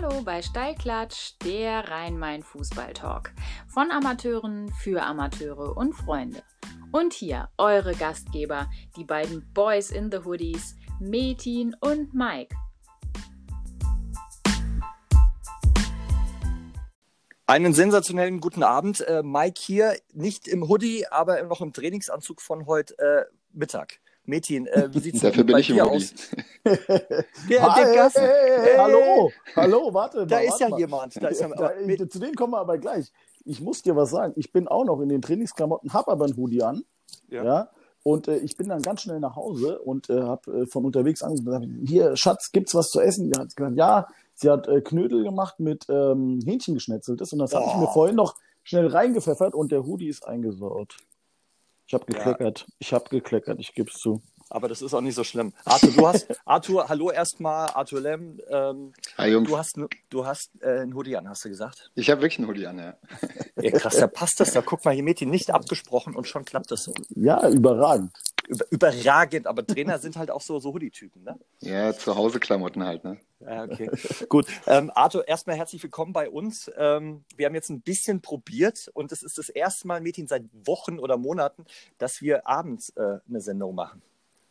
Hallo bei Steilklatsch, der Rhein-Main-Fußball-Talk. Von Amateuren für Amateure und Freunde. Und hier eure Gastgeber, die beiden Boys in the Hoodies, Metin und Mike. Einen sensationellen guten Abend. Äh, Mike hier, nicht im Hoodie, aber noch im Trainingsanzug von heute äh, Mittag. Metin, äh, wie sieht es Dafür bin bei ich im dir Hoodie. aus? Der, der Gast. Hey, hallo, hallo, warte. Da mal, ist warte ja mal. jemand. Da ist ja, Da, zu denen kommen wir aber gleich. Ich muss dir was sagen. Ich bin auch noch in den Trainingsklamotten, habe aber einen Hoodie an. Ja. Ja. und äh, ich bin dann ganz schnell nach Hause und äh, habe äh, von unterwegs angerufen. Hier, Schatz, gibt's was zu essen? Die hat gesagt, ja. Sie hat äh, Knödel gemacht mit ähm, Hähnchengeschnetzeltes und das habe ich Oh. mir vorhin noch schnell reingepfeffert und der Hoodie ist eingesaut. Ich habe Ja. gekleckert. Ich habe gekleckert, ich gebe es zu. aber das ist auch nicht so schlimm. Arthur, du hast, Arthur, hallo erstmal, Arthur Lem. Ähm, Hi Jungs, du hast, n- du hast äh, einen Hoodie an, hast du gesagt? ich habe wirklich einen Hoodie an, ja. Ja, krass, da passt das. Da guck mal, hier Metin nicht abgesprochen und schon klappt das so. Ja, überragend. Über, überragend, aber Trainer sind halt auch so, so Hoodie-Typen, ne? Ja, zu Hause Klamotten halt, ne? Ja, okay. Gut. Ähm, Arthur, erstmal herzlich willkommen bei uns. Ähm, wir haben jetzt ein bisschen probiert und es ist das erste Mal, Metin, seit Wochen oder Monaten, dass wir abends äh, eine Sendung machen.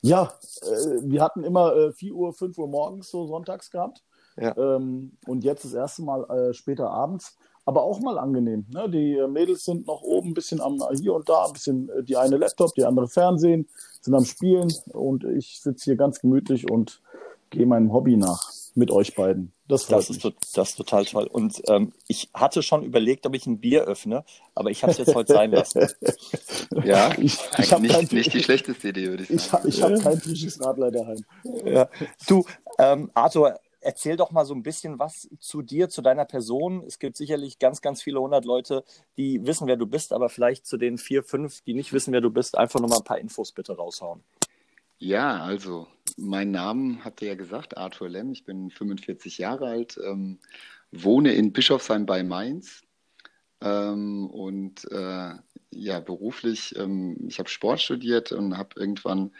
Ja, äh, wir hatten immer äh, 4 Uhr, 5 Uhr morgens so sonntags gehabt. Ja. Ähm, und jetzt das erste Mal äh, später abends. Aber auch mal angenehm. Ne? Die äh, Mädels sind noch oben ein bisschen am hier und da, ein bisschen äh, die eine Laptop, die andere Fernsehen, sind am Spielen und ich sitze hier ganz gemütlich und gehe meinem Hobby nach mit euch beiden. Das freut Das ist, mich. to- das ist total toll. Und ähm, ich hatte schon überlegt, ob ich ein Bier öffne, aber ich habe es jetzt heute sein lassen. Ja, Ich, ich eigentlich habe nicht, nicht die schlechteste Idee, würde ich ich, sagen. hab- ich hab kein frisches Radler daheim. Ja. Du, ähm, Arthur, erzähl doch mal so ein bisschen was zu dir, zu deiner Person. Es gibt sicherlich ganz, ganz viele hundert Leute, die wissen, wer du bist, aber vielleicht zu den vier, fünf, die nicht wissen, wer du bist, einfach noch mal ein paar Infos bitte raushauen. Ja, also, mein Name habt ihr ja gesagt, Arthur Lemm. Ich bin 45 Jahre alt, ähm, wohne in Bischofsheim bei Mainz ähm, und äh, ja, beruflich, ähm, ich habe Sport studiert und habe irgendwann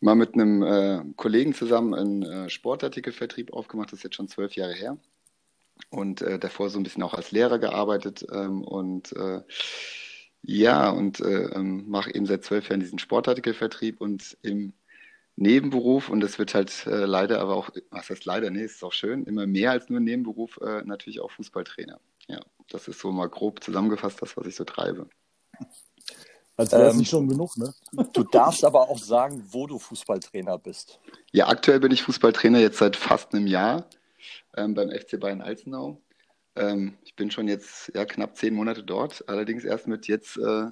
mal mit einem äh, Kollegen zusammen einen äh, Sportartikelvertrieb aufgemacht. Das ist jetzt schon zwölf Jahre her. Und äh, davor so ein bisschen auch als Lehrer gearbeitet ähm, und äh, ja, und äh, ähm, mache eben seit zwölf Jahren diesen Sportartikelvertrieb und im Nebenberuf, und das wird halt äh, leider aber auch, was heißt leider, nee, ist auch schön, immer mehr als nur ein Nebenberuf, äh, natürlich auch Fußballtrainer. Ja, das ist so mal grob zusammengefasst, das, was ich so treibe. Als wäre es Ähm, nicht schon genug, ne? Du darfst aber auch sagen, wo du Fußballtrainer bist. Ja, aktuell bin ich Fußballtrainer jetzt seit fast einem Jahr ähm, beim FC Bayern Alzenau. Ähm, ich bin schon jetzt ja, knapp zehn Monate dort, allerdings erst mit jetzt, äh,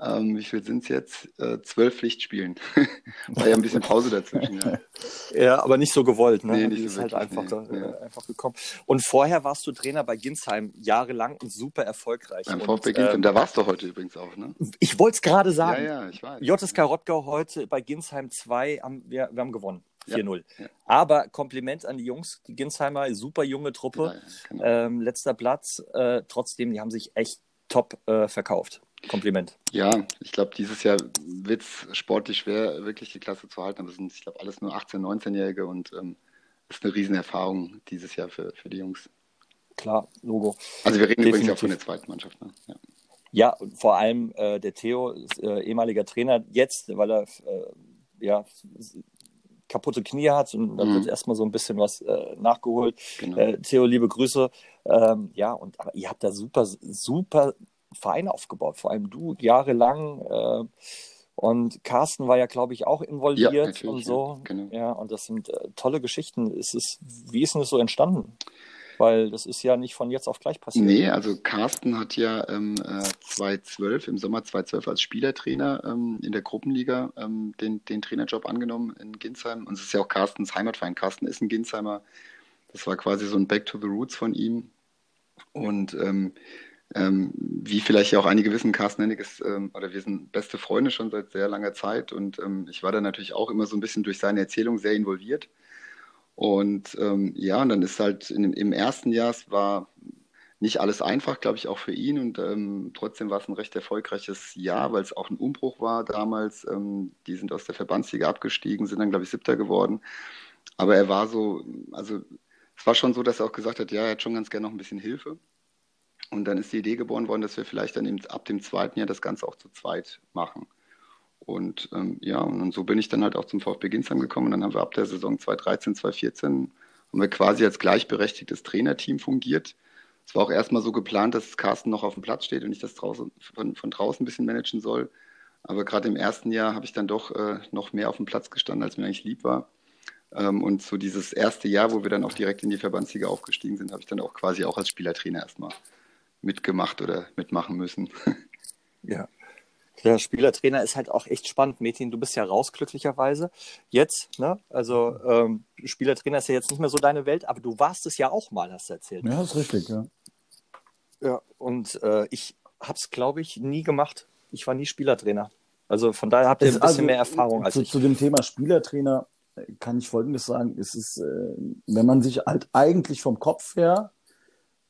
ähm, wie viel sind es jetzt? Äh, zwölf Pflichtspielen. War ja ein bisschen Pause dazwischen, ja. Ja, aber nicht so gewollt, ne? Nee, Die nicht so ist halt wirklich, einfach, nee, äh, ja. einfach gekommen. Und vorher warst du Trainer bei Ginsheim, jahrelang und super erfolgreich. Beim und, VfB Ginsheim, ähm, da warst du heute übrigens auch, ne? Ich wollte es gerade Ja, sagen. ja, ich weiß. JSK Rottgau heute bei Ginsheim 2, haben wir, wir haben gewonnen. Ja, 4-0. ja. Aber Kompliment an die Jungs, die Ginsheimer, super junge Truppe. Ja, ja, genau. Ähm, letzter Platz. Äh, trotzdem, die haben sich echt top äh, verkauft. Kompliment. Ja, ich glaube, dieses Jahr wird es sportlich schwer, wirklich die Klasse zu halten. Aber es sind, ich glaube, alles nur 18-, 19-Jährige und ähm, ist eine Riesenerfahrung dieses Jahr für, für die Jungs. Klar, Logo. Also wir reden übrigens Definitiv. auch von der zweiten Mannschaft. Ne? Ja. Ja, und vor allem äh, der Theo ist äh, ehemaliger Trainer jetzt, weil er äh, ja kaputte Knie hat und dann Mhm. wird erstmal so ein bisschen was äh, nachgeholt. Genau. Äh, Theo, liebe Grüße. Ähm, ja, und aber ihr habt da super, super Verein aufgebaut, vor allem du jahrelang. Äh, und Carsten war ja, glaube ich, auch involviert Ja, und so. ja, genau. Ja, und das sind äh, tolle Geschichten. Es ist, wie ist denn das so entstanden? Weil das ist ja nicht von jetzt auf gleich passiert. Nee, also Carsten hat ja ähm, äh, 2012, im Sommer 2012 als Spielertrainer ähm, in der Gruppenliga ähm, den, den Trainerjob angenommen in Ginsheim. Und es ist ja auch Carstens Heimatverein. Carsten ist ein Ginsheimer. Das war quasi so ein Back to the Roots von ihm. Und ähm, ähm, wie vielleicht ja auch einige wissen, Carsten Hennig ist, ähm, oder wir sind beste Freunde schon seit sehr langer Zeit. Und ähm, ich war da natürlich auch immer so ein bisschen durch seine Erzählung sehr involviert. Und ähm, ja, und dann ist halt in, im ersten Jahr, es war nicht alles einfach, glaube ich, auch für ihn. Und ähm, trotzdem war es ein recht erfolgreiches Jahr, weil es auch ein Umbruch war damals. Ähm, die sind aus der Verbandsliga abgestiegen, sind dann, glaube ich, Siebter geworden. Aber er war so, also es war schon so, dass er auch gesagt hat, ja, er hat schon ganz gerne noch ein bisschen Hilfe. Und dann ist die Idee geboren worden, dass wir vielleicht dann eben ab dem zweiten Jahr das Ganze auch zu zweit machen. Und ähm, ja, und so bin ich dann halt auch zum VfB Ginsheim gekommen. Und dann haben wir ab der Saison 2013, 2014 haben wir quasi als gleichberechtigtes Trainerteam fungiert. Es war auch erstmal so geplant, dass Carsten noch auf dem Platz steht und ich das draußen, von, von draußen ein bisschen managen soll. Aber gerade im ersten Jahr habe ich dann doch äh, noch mehr auf dem Platz gestanden, als mir eigentlich lieb war. Ähm, und so dieses erste Jahr, wo wir dann auch direkt in die Verbandsliga aufgestiegen sind, habe ich dann auch quasi auch als Spielertrainer erstmal mitgemacht oder mitmachen müssen. Ja. Der Spielertrainer ist halt auch echt spannend. Metin, du bist ja raus, glücklicherweise. Jetzt, ne? Also, ähm, Spielertrainer ist ja jetzt nicht mehr so deine Welt, aber du warst es ja auch mal, hast du erzählt. Ja, ist richtig, ja. Ja, und äh, ich habe es, glaube ich, nie gemacht. Ich war nie Spielertrainer. Also von daher habt ihr ein bisschen also, mehr Erfahrung als zu, ich. Zu dem Thema Spielertrainer kann ich Folgendes sagen. Es ist, äh, wenn man sich halt eigentlich vom Kopf her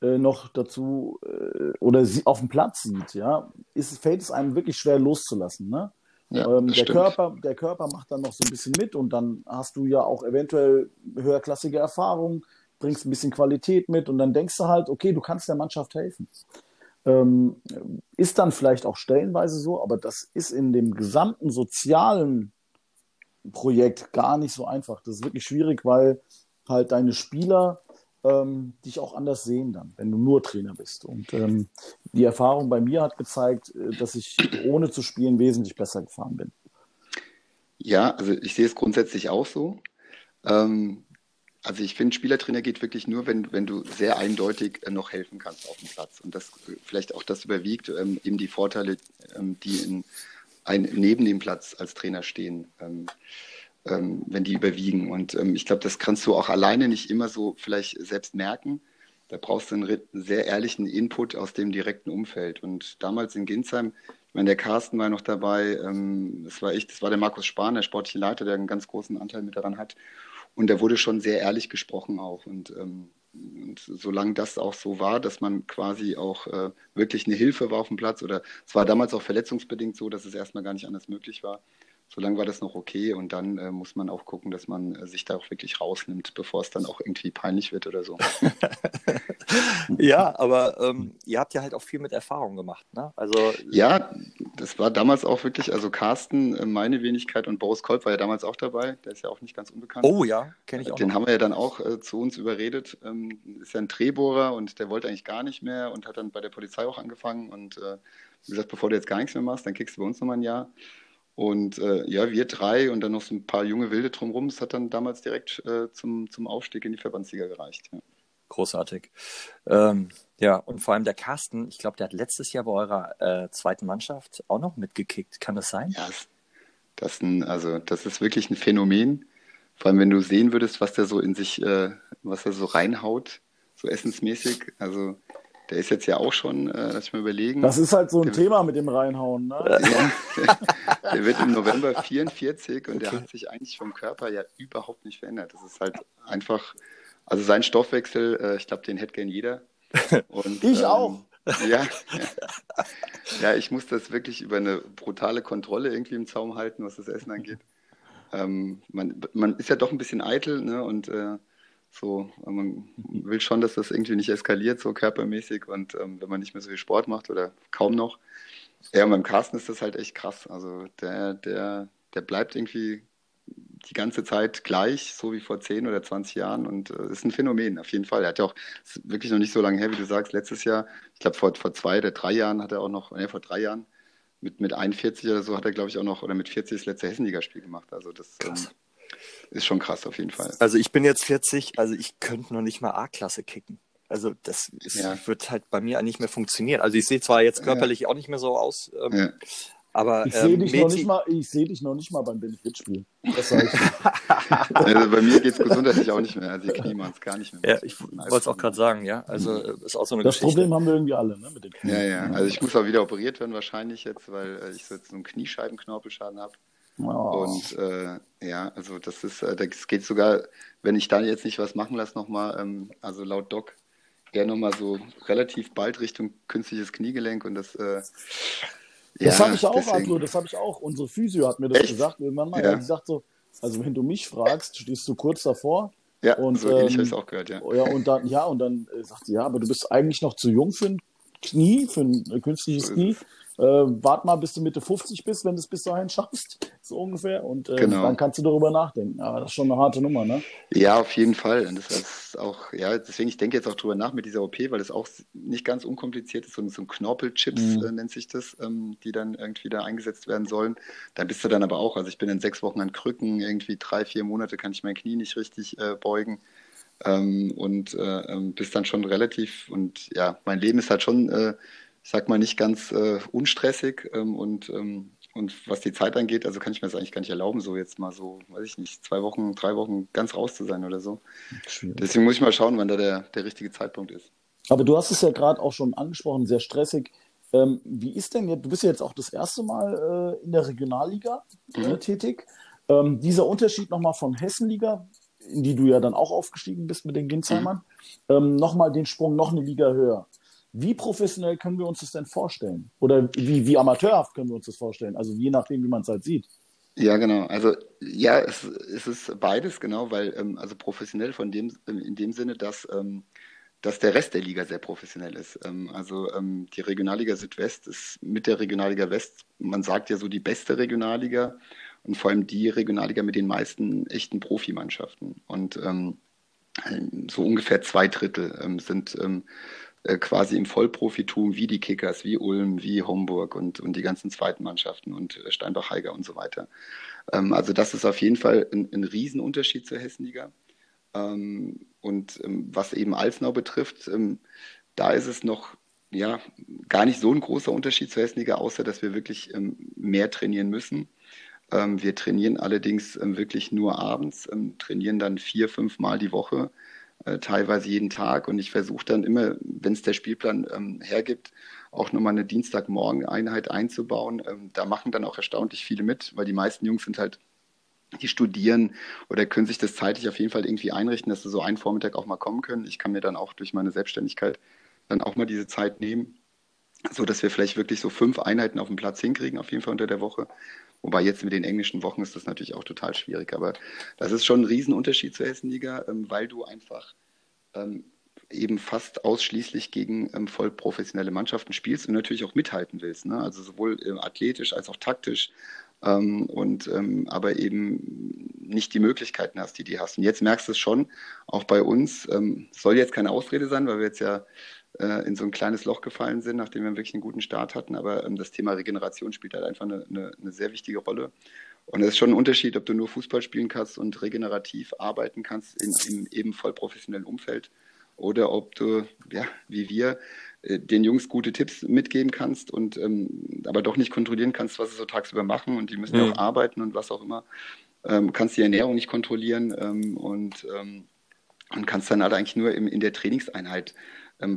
äh, noch dazu äh, oder sie auf dem Platz sieht, ja, ist, fällt es einem wirklich schwer loszulassen. Ne? Ja, ähm, der, Körper, der Körper macht dann noch so ein bisschen mit und dann hast du ja auch eventuell höherklassige Erfahrungen, bringst ein bisschen Qualität mit und dann denkst du halt, okay, du kannst der Mannschaft helfen. Ähm, ist dann vielleicht auch stellenweise so, aber das ist in dem gesamten sozialen Projekt gar nicht so einfach. Das ist wirklich schwierig, weil halt deine Spieler ähm, dich auch anders sehen dann, wenn du nur Trainer bist. Und ähm, die Erfahrung bei mir hat gezeigt, äh, dass ich ohne zu spielen wesentlich besser gefahren bin. Ja, also ich sehe es grundsätzlich auch so. Ähm, also ich finde, Spielertrainer geht wirklich nur, wenn, wenn du sehr eindeutig äh, noch helfen kannst auf dem Platz. Und das vielleicht auch das überwiegt, ähm, eben die Vorteile, ähm, die in ein, neben dem Platz als Trainer stehen. Ähm, ähm, wenn die überwiegen. Und ähm, ich glaube, das kannst du auch alleine nicht immer so vielleicht selbst merken. Da brauchst du einen sehr ehrlichen Input aus dem direkten Umfeld. Und damals in Ginsheim, ich meine, der Carsten war noch dabei, ähm, das war ich, das war der Markus Spahn, der sportliche Leiter, der einen ganz großen Anteil mit daran hat. Und da wurde schon sehr ehrlich gesprochen auch. Und, ähm, und solange das auch so war, dass man quasi auch äh, wirklich eine Hilfe war auf dem Platz, oder es war damals auch verletzungsbedingt so, dass es erstmal gar nicht anders möglich war, solange war das noch okay und dann äh, muss man auch gucken, dass man äh, sich da auch wirklich rausnimmt, bevor es dann auch irgendwie peinlich wird oder so. ja, aber ähm, ihr habt ja halt auch viel mit Erfahrung gemacht, ne? Also ja, das war damals auch wirklich, also Carsten, äh, meine Wenigkeit und Boris Kolb war ja damals auch dabei, der ist ja auch nicht ganz unbekannt. Oh ja, kenne ich auch. Den noch. haben wir ja dann auch äh, zu uns überredet. Ähm, ist ja ein Drehbohrer und der wollte eigentlich gar nicht mehr und hat dann bei der Polizei auch angefangen und äh, wie gesagt, bevor du jetzt gar nichts mehr machst, dann kriegst du bei uns nochmal ein Jahr. Und äh, ja, wir drei und dann noch so ein paar junge Wilde drumherum, das hat dann damals direkt äh, zum, zum Aufstieg in die Verbandsliga gereicht. Ja. Großartig. Ähm, ja, und vor allem der Carsten, ich glaube, der hat letztes Jahr bei eurer äh, zweiten Mannschaft auch noch mitgekickt. Kann das sein? Ja, das, ein, also, das ist wirklich ein Phänomen. Vor allem, wenn du sehen würdest, was der so in sich, äh, was er so reinhaut, so essensmäßig. Also der ist jetzt ja auch schon, äh, lass ich mal überlegen. Das ist halt so ein der Thema mit dem Reinhauen, ne? Ja, der, der, wird im November 44 und okay. der hat sich eigentlich vom Körper ja überhaupt nicht verändert. Das ist halt einfach, also sein Stoffwechsel, äh, ich glaube, den hätte gern jeder. Und, ich ähm, auch. Ja, ja. ja, ich muss das wirklich über eine brutale Kontrolle irgendwie im Zaum halten, was das Essen angeht. Ähm, man, man ist ja doch ein bisschen eitel ne? und äh, so, man will schon, dass das irgendwie nicht eskaliert, so körpermäßig und ähm, wenn man nicht mehr so viel Sport macht oder kaum noch. Ja, und beim Carsten ist das halt echt krass. Also der, der, der bleibt irgendwie die ganze Zeit gleich, so wie vor 10 oder 20 Jahren und äh, ist ein Phänomen, auf jeden Fall. Er hat ja auch, ist wirklich noch nicht so lange her, wie du sagst, letztes Jahr, ich glaube vor, vor zwei oder drei Jahren hat er auch noch, ne, vor drei Jahren, mit, mit 41 oder so hat er, glaube ich, auch noch, oder mit 40 das letzte Hessenligaspiel gemacht. Also das ähm, ist schon krass auf jeden Fall. Also ich bin jetzt 40, also ich könnte noch nicht mal A-Klasse kicken. Also das ist, ja. wird halt bei mir nicht mehr funktionieren. Also ich sehe zwar jetzt körperlich ja. auch nicht mehr so aus, ähm, ja. aber ich sehe ähm, dich, noch nicht mal, seh dich noch nicht mal beim Benefitspiel. Das heißt. also bei mir geht es gesundheitlich auch nicht mehr. Also die Knie machen es gar nicht mehr. Ja, ich wollte es auch gerade sagen, ja. Also mhm. ist auch so eine Das Geschichte. Problem haben wir irgendwie alle, ne, mit den Knien. Ja, ja. Also ich muss auch wieder operiert werden wahrscheinlich jetzt, weil äh, ich so jetzt so einen Kniescheibenknorpelschaden habe. Oh. Und äh, ja, also das ist, äh, das geht sogar, wenn ich da jetzt nicht was machen lasse, nochmal, ähm, also laut Doc, eher nochmal so relativ bald Richtung künstliches Kniegelenk und das. Äh, das ja, habe ich auch, deswegen. Arthur, das habe ich auch. Unsere Physio hat mir das Echt? gesagt irgendwann mal. Ja. Hat gesagt so, also wenn du mich fragst, stehst du kurz davor, Ja, und, so ähnlich ähm, habe ich es auch gehört, ja. Ja, und dann, ja, und dann äh, sagt sie, ja, aber du bist eigentlich noch zu jung für ein Knie, für ein äh, künstliches So Knie. Äh, wart mal, bis du Mitte 50 bist, wenn du es bis dahin schaffst, so ungefähr. Und äh, Genau. dann kannst du darüber nachdenken. Aber das ist schon eine harte Nummer, ne? Ja, auf jeden Fall. Und das ist auch, ja, deswegen, ich denke jetzt auch drüber nach mit dieser OP, weil es auch nicht ganz unkompliziert ist. So, so ein Knorpelchips Mhm. äh, nennt sich das, ähm, die dann irgendwie da eingesetzt werden sollen. Da bist du dann aber auch, also ich bin in sechs Wochen an Krücken, irgendwie drei, vier Monate kann ich mein Knie nicht richtig äh, beugen. Ähm, und äh, ähm, bist dann schon relativ, und ja, mein Leben ist halt schon, äh, sag mal, nicht ganz äh, unstressig ähm, und ähm, und was die Zeit angeht, also kann ich mir das eigentlich gar nicht erlauben, so jetzt mal so, weiß ich nicht, zwei Wochen, drei Wochen ganz raus zu sein oder so. Schwierig. Deswegen muss ich mal schauen, wann da der, der richtige Zeitpunkt ist. Aber du hast es ja gerade auch schon angesprochen, sehr stressig. Ähm, wie ist denn jetzt, du bist ja jetzt auch das erste Mal äh, in der Regionalliga äh, Mhm. tätig. Ähm, dieser Unterschied nochmal von Hessenliga, in die du ja dann auch aufgestiegen bist mit den Ginsheimern, ähm, nochmal den Sprung noch eine Liga höher. Wie professionell können wir uns das denn vorstellen? Oder wie, wie amateurhaft können wir uns das vorstellen? Also je nachdem, wie man es halt sieht. Ja, genau. Also ja, es, es ist beides, genau, weil ähm, also professionell von dem, in dem Sinne, dass, ähm, dass der Rest der Liga sehr professionell ist. Ähm, also ähm, die Regionalliga Südwest ist mit der Regionalliga West, man sagt ja so die beste Regionalliga und vor allem die Regionalliga mit den meisten echten Profimannschaften. Und ähm, so ungefähr zwei Drittel ähm, sind ähm, äh, quasi im Vollprofitum wie die Kickers, wie Ulm, wie Homburg und, und die ganzen zweiten Mannschaften und äh, Steinbach-Heiger und so weiter. Ähm, also das ist auf jeden Fall ein, ein Riesenunterschied zur Hessenliga. Ähm, und ähm, was eben Alsnau betrifft, ähm, da ist es noch ja, gar nicht so ein großer Unterschied zur Hessenliga, außer dass wir wirklich ähm, mehr trainieren müssen. Ähm, wir trainieren allerdings wirklich nur abends, trainieren dann vier, fünf Mal die Woche, teilweise jeden Tag. Und ich versuche dann immer, wenn es der Spielplan ähm, hergibt, auch nochmal eine Dienstagmorgen-Einheit einzubauen. Ähm, da machen dann auch erstaunlich viele mit, weil die meisten Jungs sind halt, die studieren oder können sich das zeitlich auf jeden Fall irgendwie einrichten, dass sie so einen Vormittag auch mal kommen können. Ich kann mir dann auch durch meine Selbstständigkeit dann auch mal diese Zeit nehmen, so dass wir vielleicht wirklich so fünf Einheiten auf dem Platz hinkriegen, auf jeden Fall unter der Woche. Wobei jetzt mit den englischen Wochen ist das natürlich auch total schwierig. Aber das ist schon ein Riesenunterschied zur Hessenliga, ähm, weil du einfach ähm, eben fast ausschließlich gegen ähm, voll professionelle Mannschaften spielst und natürlich auch mithalten willst. Ne? Also sowohl äh, athletisch als auch taktisch. Ähm, und ähm, aber eben nicht die Möglichkeiten hast, die die hast. Und jetzt merkst du es schon, auch bei uns, ähm, soll jetzt keine Ausrede sein, weil wir jetzt ja in so ein kleines Loch gefallen sind, nachdem wir wirklich einen guten Start hatten. Aber ähm, das Thema Regeneration spielt halt einfach eine, eine, eine sehr wichtige Rolle. Und es ist schon ein Unterschied, ob du nur Fußball spielen kannst und regenerativ arbeiten kannst in, im eben voll professionellen Umfeld oder ob du, ja, wie wir, äh, den Jungs gute Tipps mitgeben kannst und ähm, aber doch nicht kontrollieren kannst, was sie so tagsüber machen und die müssen ja Mhm. auch arbeiten und was auch immer. Ähm, kannst die Ernährung nicht kontrollieren ähm, und, ähm, und kannst dann halt eigentlich nur im, in der Trainingseinheit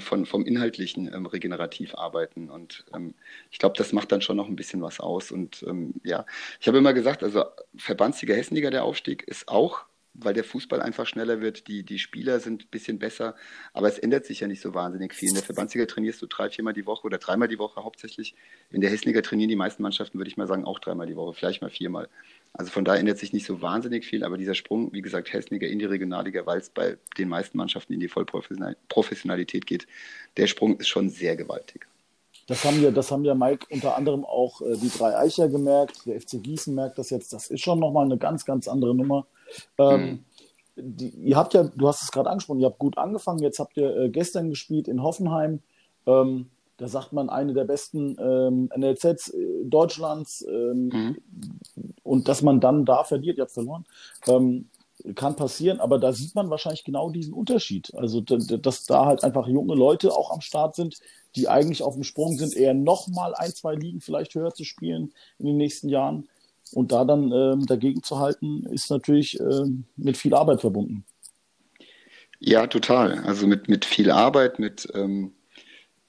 von, vom Inhaltlichen ähm, regenerativ arbeiten. Und ähm, ich glaube, das macht dann schon noch ein bisschen was aus. Und ähm, ja, ich habe immer gesagt, also Verbandsliga, Hessenliga, der Aufstieg ist auch, weil der Fußball einfach schneller wird, die, die Spieler sind ein bisschen besser, aber es ändert sich ja nicht so wahnsinnig viel. In der Verbandsliga trainierst du drei, viermal die Woche oder dreimal die Woche hauptsächlich. In der Hessenliga trainieren die meisten Mannschaften, würde ich mal sagen, auch dreimal die Woche, vielleicht mal viermal. Also von daher ändert sich nicht so wahnsinnig viel, aber dieser Sprung, wie gesagt, Hessenliga in die Regionalliga, weil es bei den meisten Mannschaften in die Vollprofessionalität geht, der Sprung ist schon sehr gewaltig. Das haben ja, das haben ja Mike unter anderem auch äh, die drei Eicher gemerkt. Der FC Gießen merkt das jetzt. Das ist schon nochmal eine ganz, ganz andere Nummer. Ähm, die, ihr habt ja, du hast es gerade angesprochen, ihr habt gut angefangen. Jetzt habt ihr äh, gestern gespielt in Hoffenheim. Ähm, da sagt man, eine der besten ähm, NLZs äh, Deutschlands. Ähm, Mhm. Und dass man dann da verliert, ihr habt verloren, ähm, kann passieren. Aber da sieht man wahrscheinlich genau diesen Unterschied. Also, dass da halt einfach junge Leute auch am Start sind, die eigentlich auf dem Sprung sind, eher nochmal ein, zwei Ligen vielleicht höher zu spielen in den nächsten Jahren. Und da dann ähm, dagegen zu halten, ist natürlich ähm, mit viel Arbeit verbunden. Ja, total. Also mit, mit viel Arbeit, mit ähm,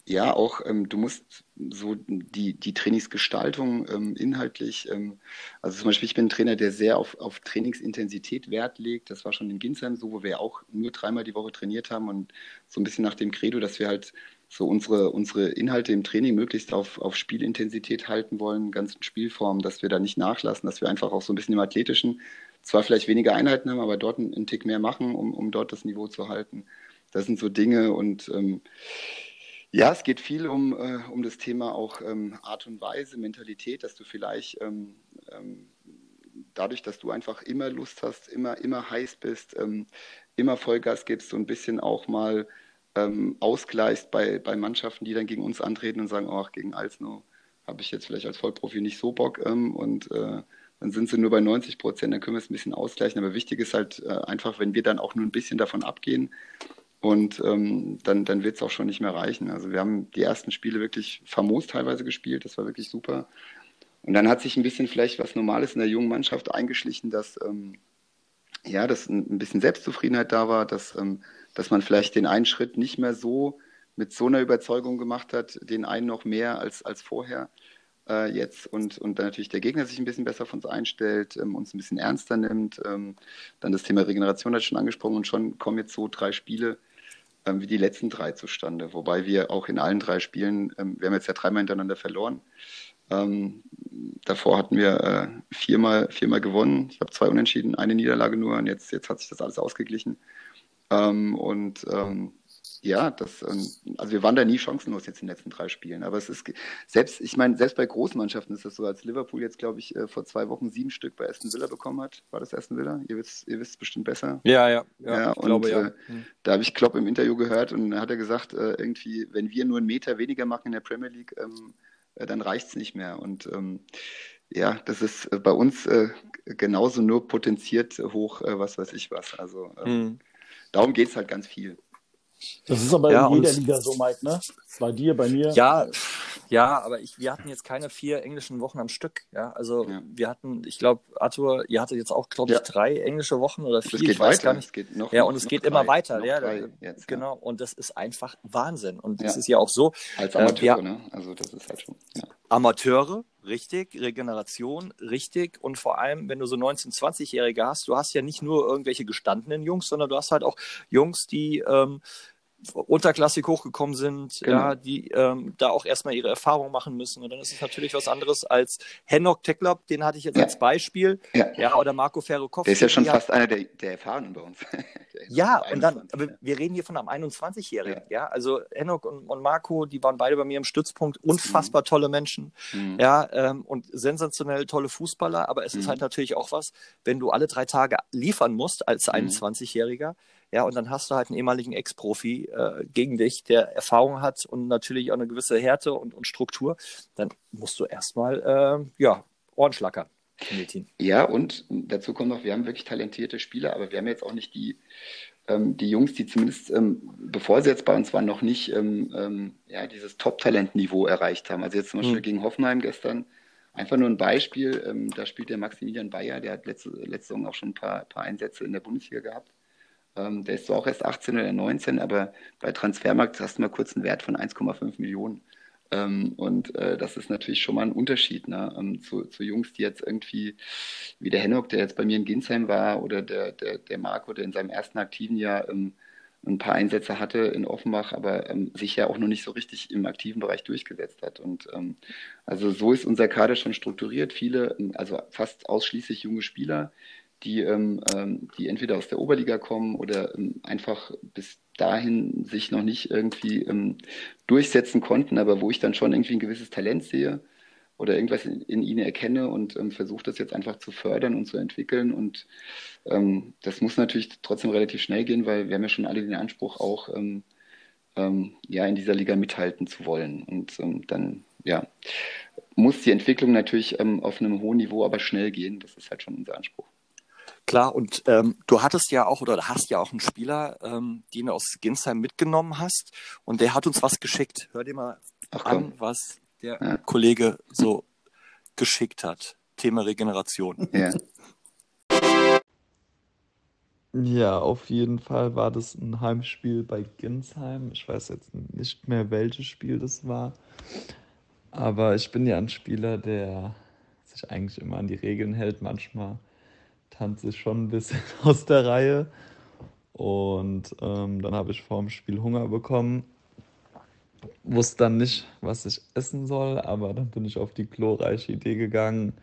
ja auch, ähm, du musst so die, die Trainingsgestaltung ähm, inhaltlich, ähm, also zum Beispiel, ich bin ein Trainer, der sehr auf, auf Trainingsintensität Wert legt. Das war schon in Ginsheim so, wo wir auch nur dreimal die Woche trainiert haben und so ein bisschen nach dem Credo, dass wir halt so unsere, unsere Inhalte im Training möglichst auf, auf Spielintensität halten wollen, ganzen Spielformen, dass wir da nicht nachlassen, dass wir einfach auch so ein bisschen im Athletischen zwar vielleicht weniger Einheiten haben, aber dort einen, einen Tick mehr machen, um, um dort das Niveau zu halten. Das sind so Dinge und ähm, ja, es geht viel um, äh, um das Thema auch ähm, Art und Weise, Mentalität, dass du vielleicht ähm, ähm dadurch, dass du einfach immer Lust hast, immer, immer heiß bist, ähm, immer Vollgas gibst, so ein bisschen auch mal ähm, ausgleichst bei, bei Mannschaften, die dann gegen uns antreten und sagen, ach, gegen Alsno habe ich jetzt vielleicht als Vollprofi nicht so Bock ähm, und äh, dann sind sie nur bei 90 Prozent, dann können wir es ein bisschen ausgleichen. Aber wichtig ist halt äh, einfach, wenn wir dann auch nur ein bisschen davon abgehen und ähm, dann, dann wird es auch schon nicht mehr reichen. Also wir haben die ersten Spiele wirklich famos teilweise gespielt, das war wirklich super. Und dann hat sich ein bisschen vielleicht was Normales in der jungen Mannschaft eingeschlichen, dass ähm, ja, dass ein, bisschen Selbstzufriedenheit da war, dass ähm, dass man vielleicht den einen Schritt nicht mehr so mit so einer Überzeugung gemacht hat, den einen noch mehr als, als vorher äh, jetzt und, und dann natürlich der Gegner sich ein bisschen besser von uns einstellt, ähm, uns ein bisschen ernster nimmt. Ähm, dann das Thema Regeneration hat schon angesprochen und schon kommen jetzt so drei Spiele ähm, wie die letzten drei zustande, wobei wir auch in allen drei Spielen, ähm, wir haben jetzt ja dreimal hintereinander verloren. Ähm, davor hatten wir äh, viermal, viermal gewonnen. Ich habe zwei Unentschieden, eine Niederlage nur und jetzt, jetzt hat sich das alles ausgeglichen. Ähm, und ähm, ja, das, ähm, also wir waren da nie chancenlos jetzt in den letzten drei Spielen. Aber es ist selbst, ich meine, selbst bei Großmannschaften ist das so, als Liverpool jetzt, glaube ich, äh, vor zwei Wochen sieben Stück bei Aston Villa bekommen hat. War das Aston Villa? Ihr wisst, ihr wisst es bestimmt besser. Ja, ja, ja. ja und glaube, ja. Äh, hm. da habe ich Klopp im Interview gehört und da hat er gesagt, äh, irgendwie, wenn wir nur einen Meter weniger machen in der Premier League, ähm, äh, dann reicht es nicht mehr. Und ähm, ja, das ist bei uns genauso nur potenziert hoch, was weiß ich was. Also mhm darum geht es halt ganz viel. Das ist aber ja, in jeder Liga so, Mike, ne? Bei dir, bei mir. Ja, ja, aber ich, wir hatten jetzt keine vier englischen Wochen am Stück. Ja, also ja. wir hatten, ich glaube, Arthur, ihr hattet jetzt auch, glaube ich, ja. drei englische Wochen oder vier. Es geht ich weiß weiter. gar nicht. Es geht noch, ja, und es geht drei, immer weiter. Ja, jetzt, genau. Und das ist einfach Wahnsinn. Und es ist ja auch so. Als Amateur, äh, ne? Also das ist halt schon. Amateure, richtig, Regeneration, richtig. Und vor allem, wenn du so 19-, 20-Jährige hast, du hast ja nicht nur irgendwelche gestandenen Jungs, sondern du hast halt auch Jungs, die ähm, unterklassig hochgekommen sind, genau. ja, die ähm, da auch erstmal ihre Erfahrung machen müssen. Und dann ist es natürlich was anderes als Henok Teklop, den hatte ich jetzt ja. als Beispiel. Ja. ja, oder Marco Ferrokowski. Der ist ja schon fast einer der, der Erfahrenen bei uns. ja, und dann, aber wir reden hier von einem 21-Jährigen. Ja. ja. also Henok und, und, Marco, die waren beide bei mir im Stützpunkt. Unfassbar mhm. tolle Menschen. Mhm. Ja, ähm, und sensationell tolle Fußballer. Aber es mhm. ist halt natürlich auch was, wenn du alle drei Tage liefern musst als 21-Jähriger. Ja, und dann hast du halt einen ehemaligen Ex-Profi äh, gegen dich, der Erfahrung hat und natürlich auch eine gewisse Härte und, und Struktur. Dann musst du erstmal, äh, ja, Ohrenschlackern. Ja, und dazu kommt noch, wir haben wirklich talentierte Spieler, aber wir haben jetzt auch nicht die, ähm, die Jungs, die zumindest, ähm, bevor sie jetzt bei uns waren, noch nicht ähm, ähm ja, dieses Top-Talent-Niveau erreicht haben. Also jetzt zum Beispiel mhm. gegen Hoffenheim gestern, einfach nur ein Beispiel, ähm, da spielt der Maximilian Bayer, der hat letzte, letzte Saison auch schon ein paar, paar Einsätze in der Bundesliga gehabt. Ähm, der ist zwar auch erst 18 oder 19, aber bei Transfermarkt hast du mal kurz einen Wert von 1,5 Millionen. Ähm, und äh, das ist natürlich schon mal ein Unterschied ne? Ähm, zu, zu, Jungs, die jetzt irgendwie, wie der Hennock, der jetzt bei mir in Ginsheim war, oder der, der, der Marco, der in seinem ersten aktiven Jahr ähm, ein paar Einsätze hatte in Offenbach, aber ähm, sich ja auch noch nicht so richtig im aktiven Bereich durchgesetzt hat. Und ähm, also so ist unser Kader schon strukturiert. Viele, also fast ausschließlich junge Spieler, die, ähm, ähm, die entweder aus der Oberliga kommen oder ähm, einfach bis dahin sich noch nicht irgendwie ähm, durchsetzen konnten, aber wo ich dann schon irgendwie ein gewisses Talent sehe oder irgendwas in, in ihnen erkenne und ähm, versuche das jetzt einfach zu fördern und zu entwickeln. Und ähm, das muss natürlich trotzdem relativ schnell gehen, weil wir haben ja schon alle den Anspruch, auch ja, in dieser Liga mithalten zu wollen. Und dann ja, muss die Entwicklung natürlich auf einem hohen Niveau aber schnell gehen. Das ist halt schon unser Anspruch. Klar, und ähm, du hattest ja auch oder hast ja auch einen Spieler, ähm, den du aus Ginsheim mitgenommen hast und der hat uns was geschickt. Hör dir mal Ach, an, was der ja. Kollege so geschickt hat. Thema Regeneration. Ja. Ja, auf jeden Fall war das ein Heimspiel bei Ginsheim. Ich weiß jetzt nicht mehr, welches Spiel das war. Aber ich bin ja ein Spieler, der sich eigentlich immer an die Regeln hält. Manchmal tanze ich schon ein bisschen aus der Reihe. Und ähm, dann habe ich vor dem Spiel Hunger bekommen. wusste dann nicht, was ich essen soll, aber dann bin ich auf die glorreiche Idee gegangen,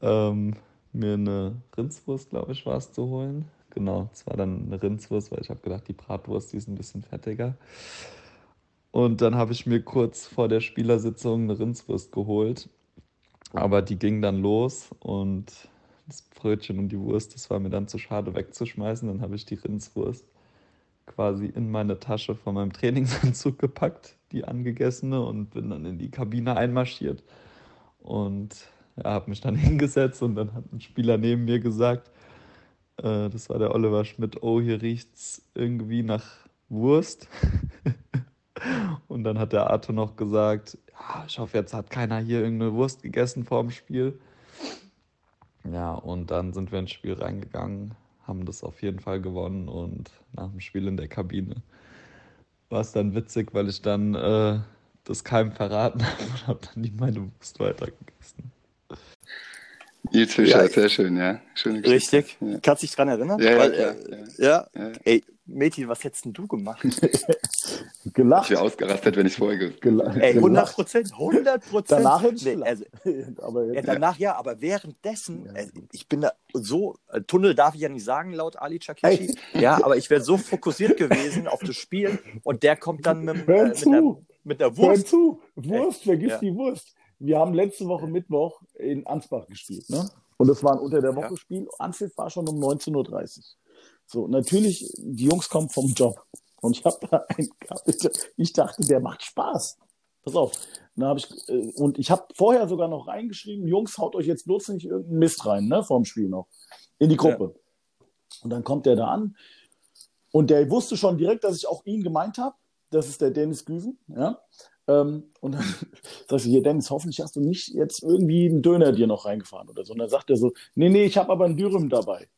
ähm, mir eine Rindswurst, glaube ich, war es zu holen. Genau, es war dann eine Rindswurst, weil ich habe gedacht, die Bratwurst, die ist ein bisschen fettiger. Und dann habe ich mir kurz vor der Spielersitzung eine Rindswurst geholt. Aber die ging dann los und das Brötchen und die Wurst, das war mir dann zu schade wegzuschmeißen. Dann habe ich die Rindswurst quasi in meine Tasche von meinem Trainingsanzug gepackt, die angegessene, und bin dann in die Kabine einmarschiert. Und ja, habe mich dann hingesetzt und dann hat ein Spieler neben mir gesagt, äh, das war der Oliver Schmidt, oh, hier riecht es irgendwie nach Wurst. und dann hat der Arthur noch gesagt, ja, ich hoffe, jetzt hat keiner hier irgendeine Wurst gegessen vor dem Spiel. Ja, und dann sind wir ins Spiel reingegangen, haben das auf jeden Fall gewonnen und nach dem Spiel in der Kabine war es dann witzig, weil ich dann äh, das keinem verraten habe und habe dann nie meine Wurst weitergegessen. Fischer, ja, sehr schön, ja. Schöne Geschichte. Richtig. Ja. Kannst du dich dran erinnern? Ja, Weil, ja, äh, ja. ja. Ey, Mädchen, was hättest denn du gemacht? gelacht. Ich wäre ausgerastet, wenn ich vorher gelacht Ey, 100 Prozent, 100 Prozent. Danach nee, also, ja, Danach ja, aber währenddessen, äh, ich bin da so, äh, Tunnel darf ich ja nicht sagen, laut Ali Chakichi. Ja, aber ich wäre so fokussiert gewesen auf das Spiel und der kommt dann mit, Hör äh, mit, der, mit der Wurst. Hör zu, Wurst, vergiss die Wurst. Wir haben letzte Woche Mittwoch in Ansbach gespielt, ne? Und es war ein unter der Woche Spiel. Anpfiff war schon um 19.30 Uhr. So, natürlich, die Jungs kommen vom Job. Und ich habe da einen gehabt. Ich dachte, der macht Spaß. Pass auf. Dann hab ich, äh, und ich habe vorher sogar noch reingeschrieben, Jungs, haut euch jetzt bloß nicht irgendeinen Mist rein, ne, vorm Spiel noch. In die Gruppe. Ja. Und dann kommt der da an. Und der wusste schon direkt, dass ich auch ihn gemeint habe. Das ist der Dennis Güven, ja. Ähm, und dann sag ich, hier, Dennis, hoffentlich hast du nicht jetzt irgendwie einen Döner dir noch reingefahren oder so. Und dann sagt er so, nee, nee, ich habe aber einen Dürüm dabei.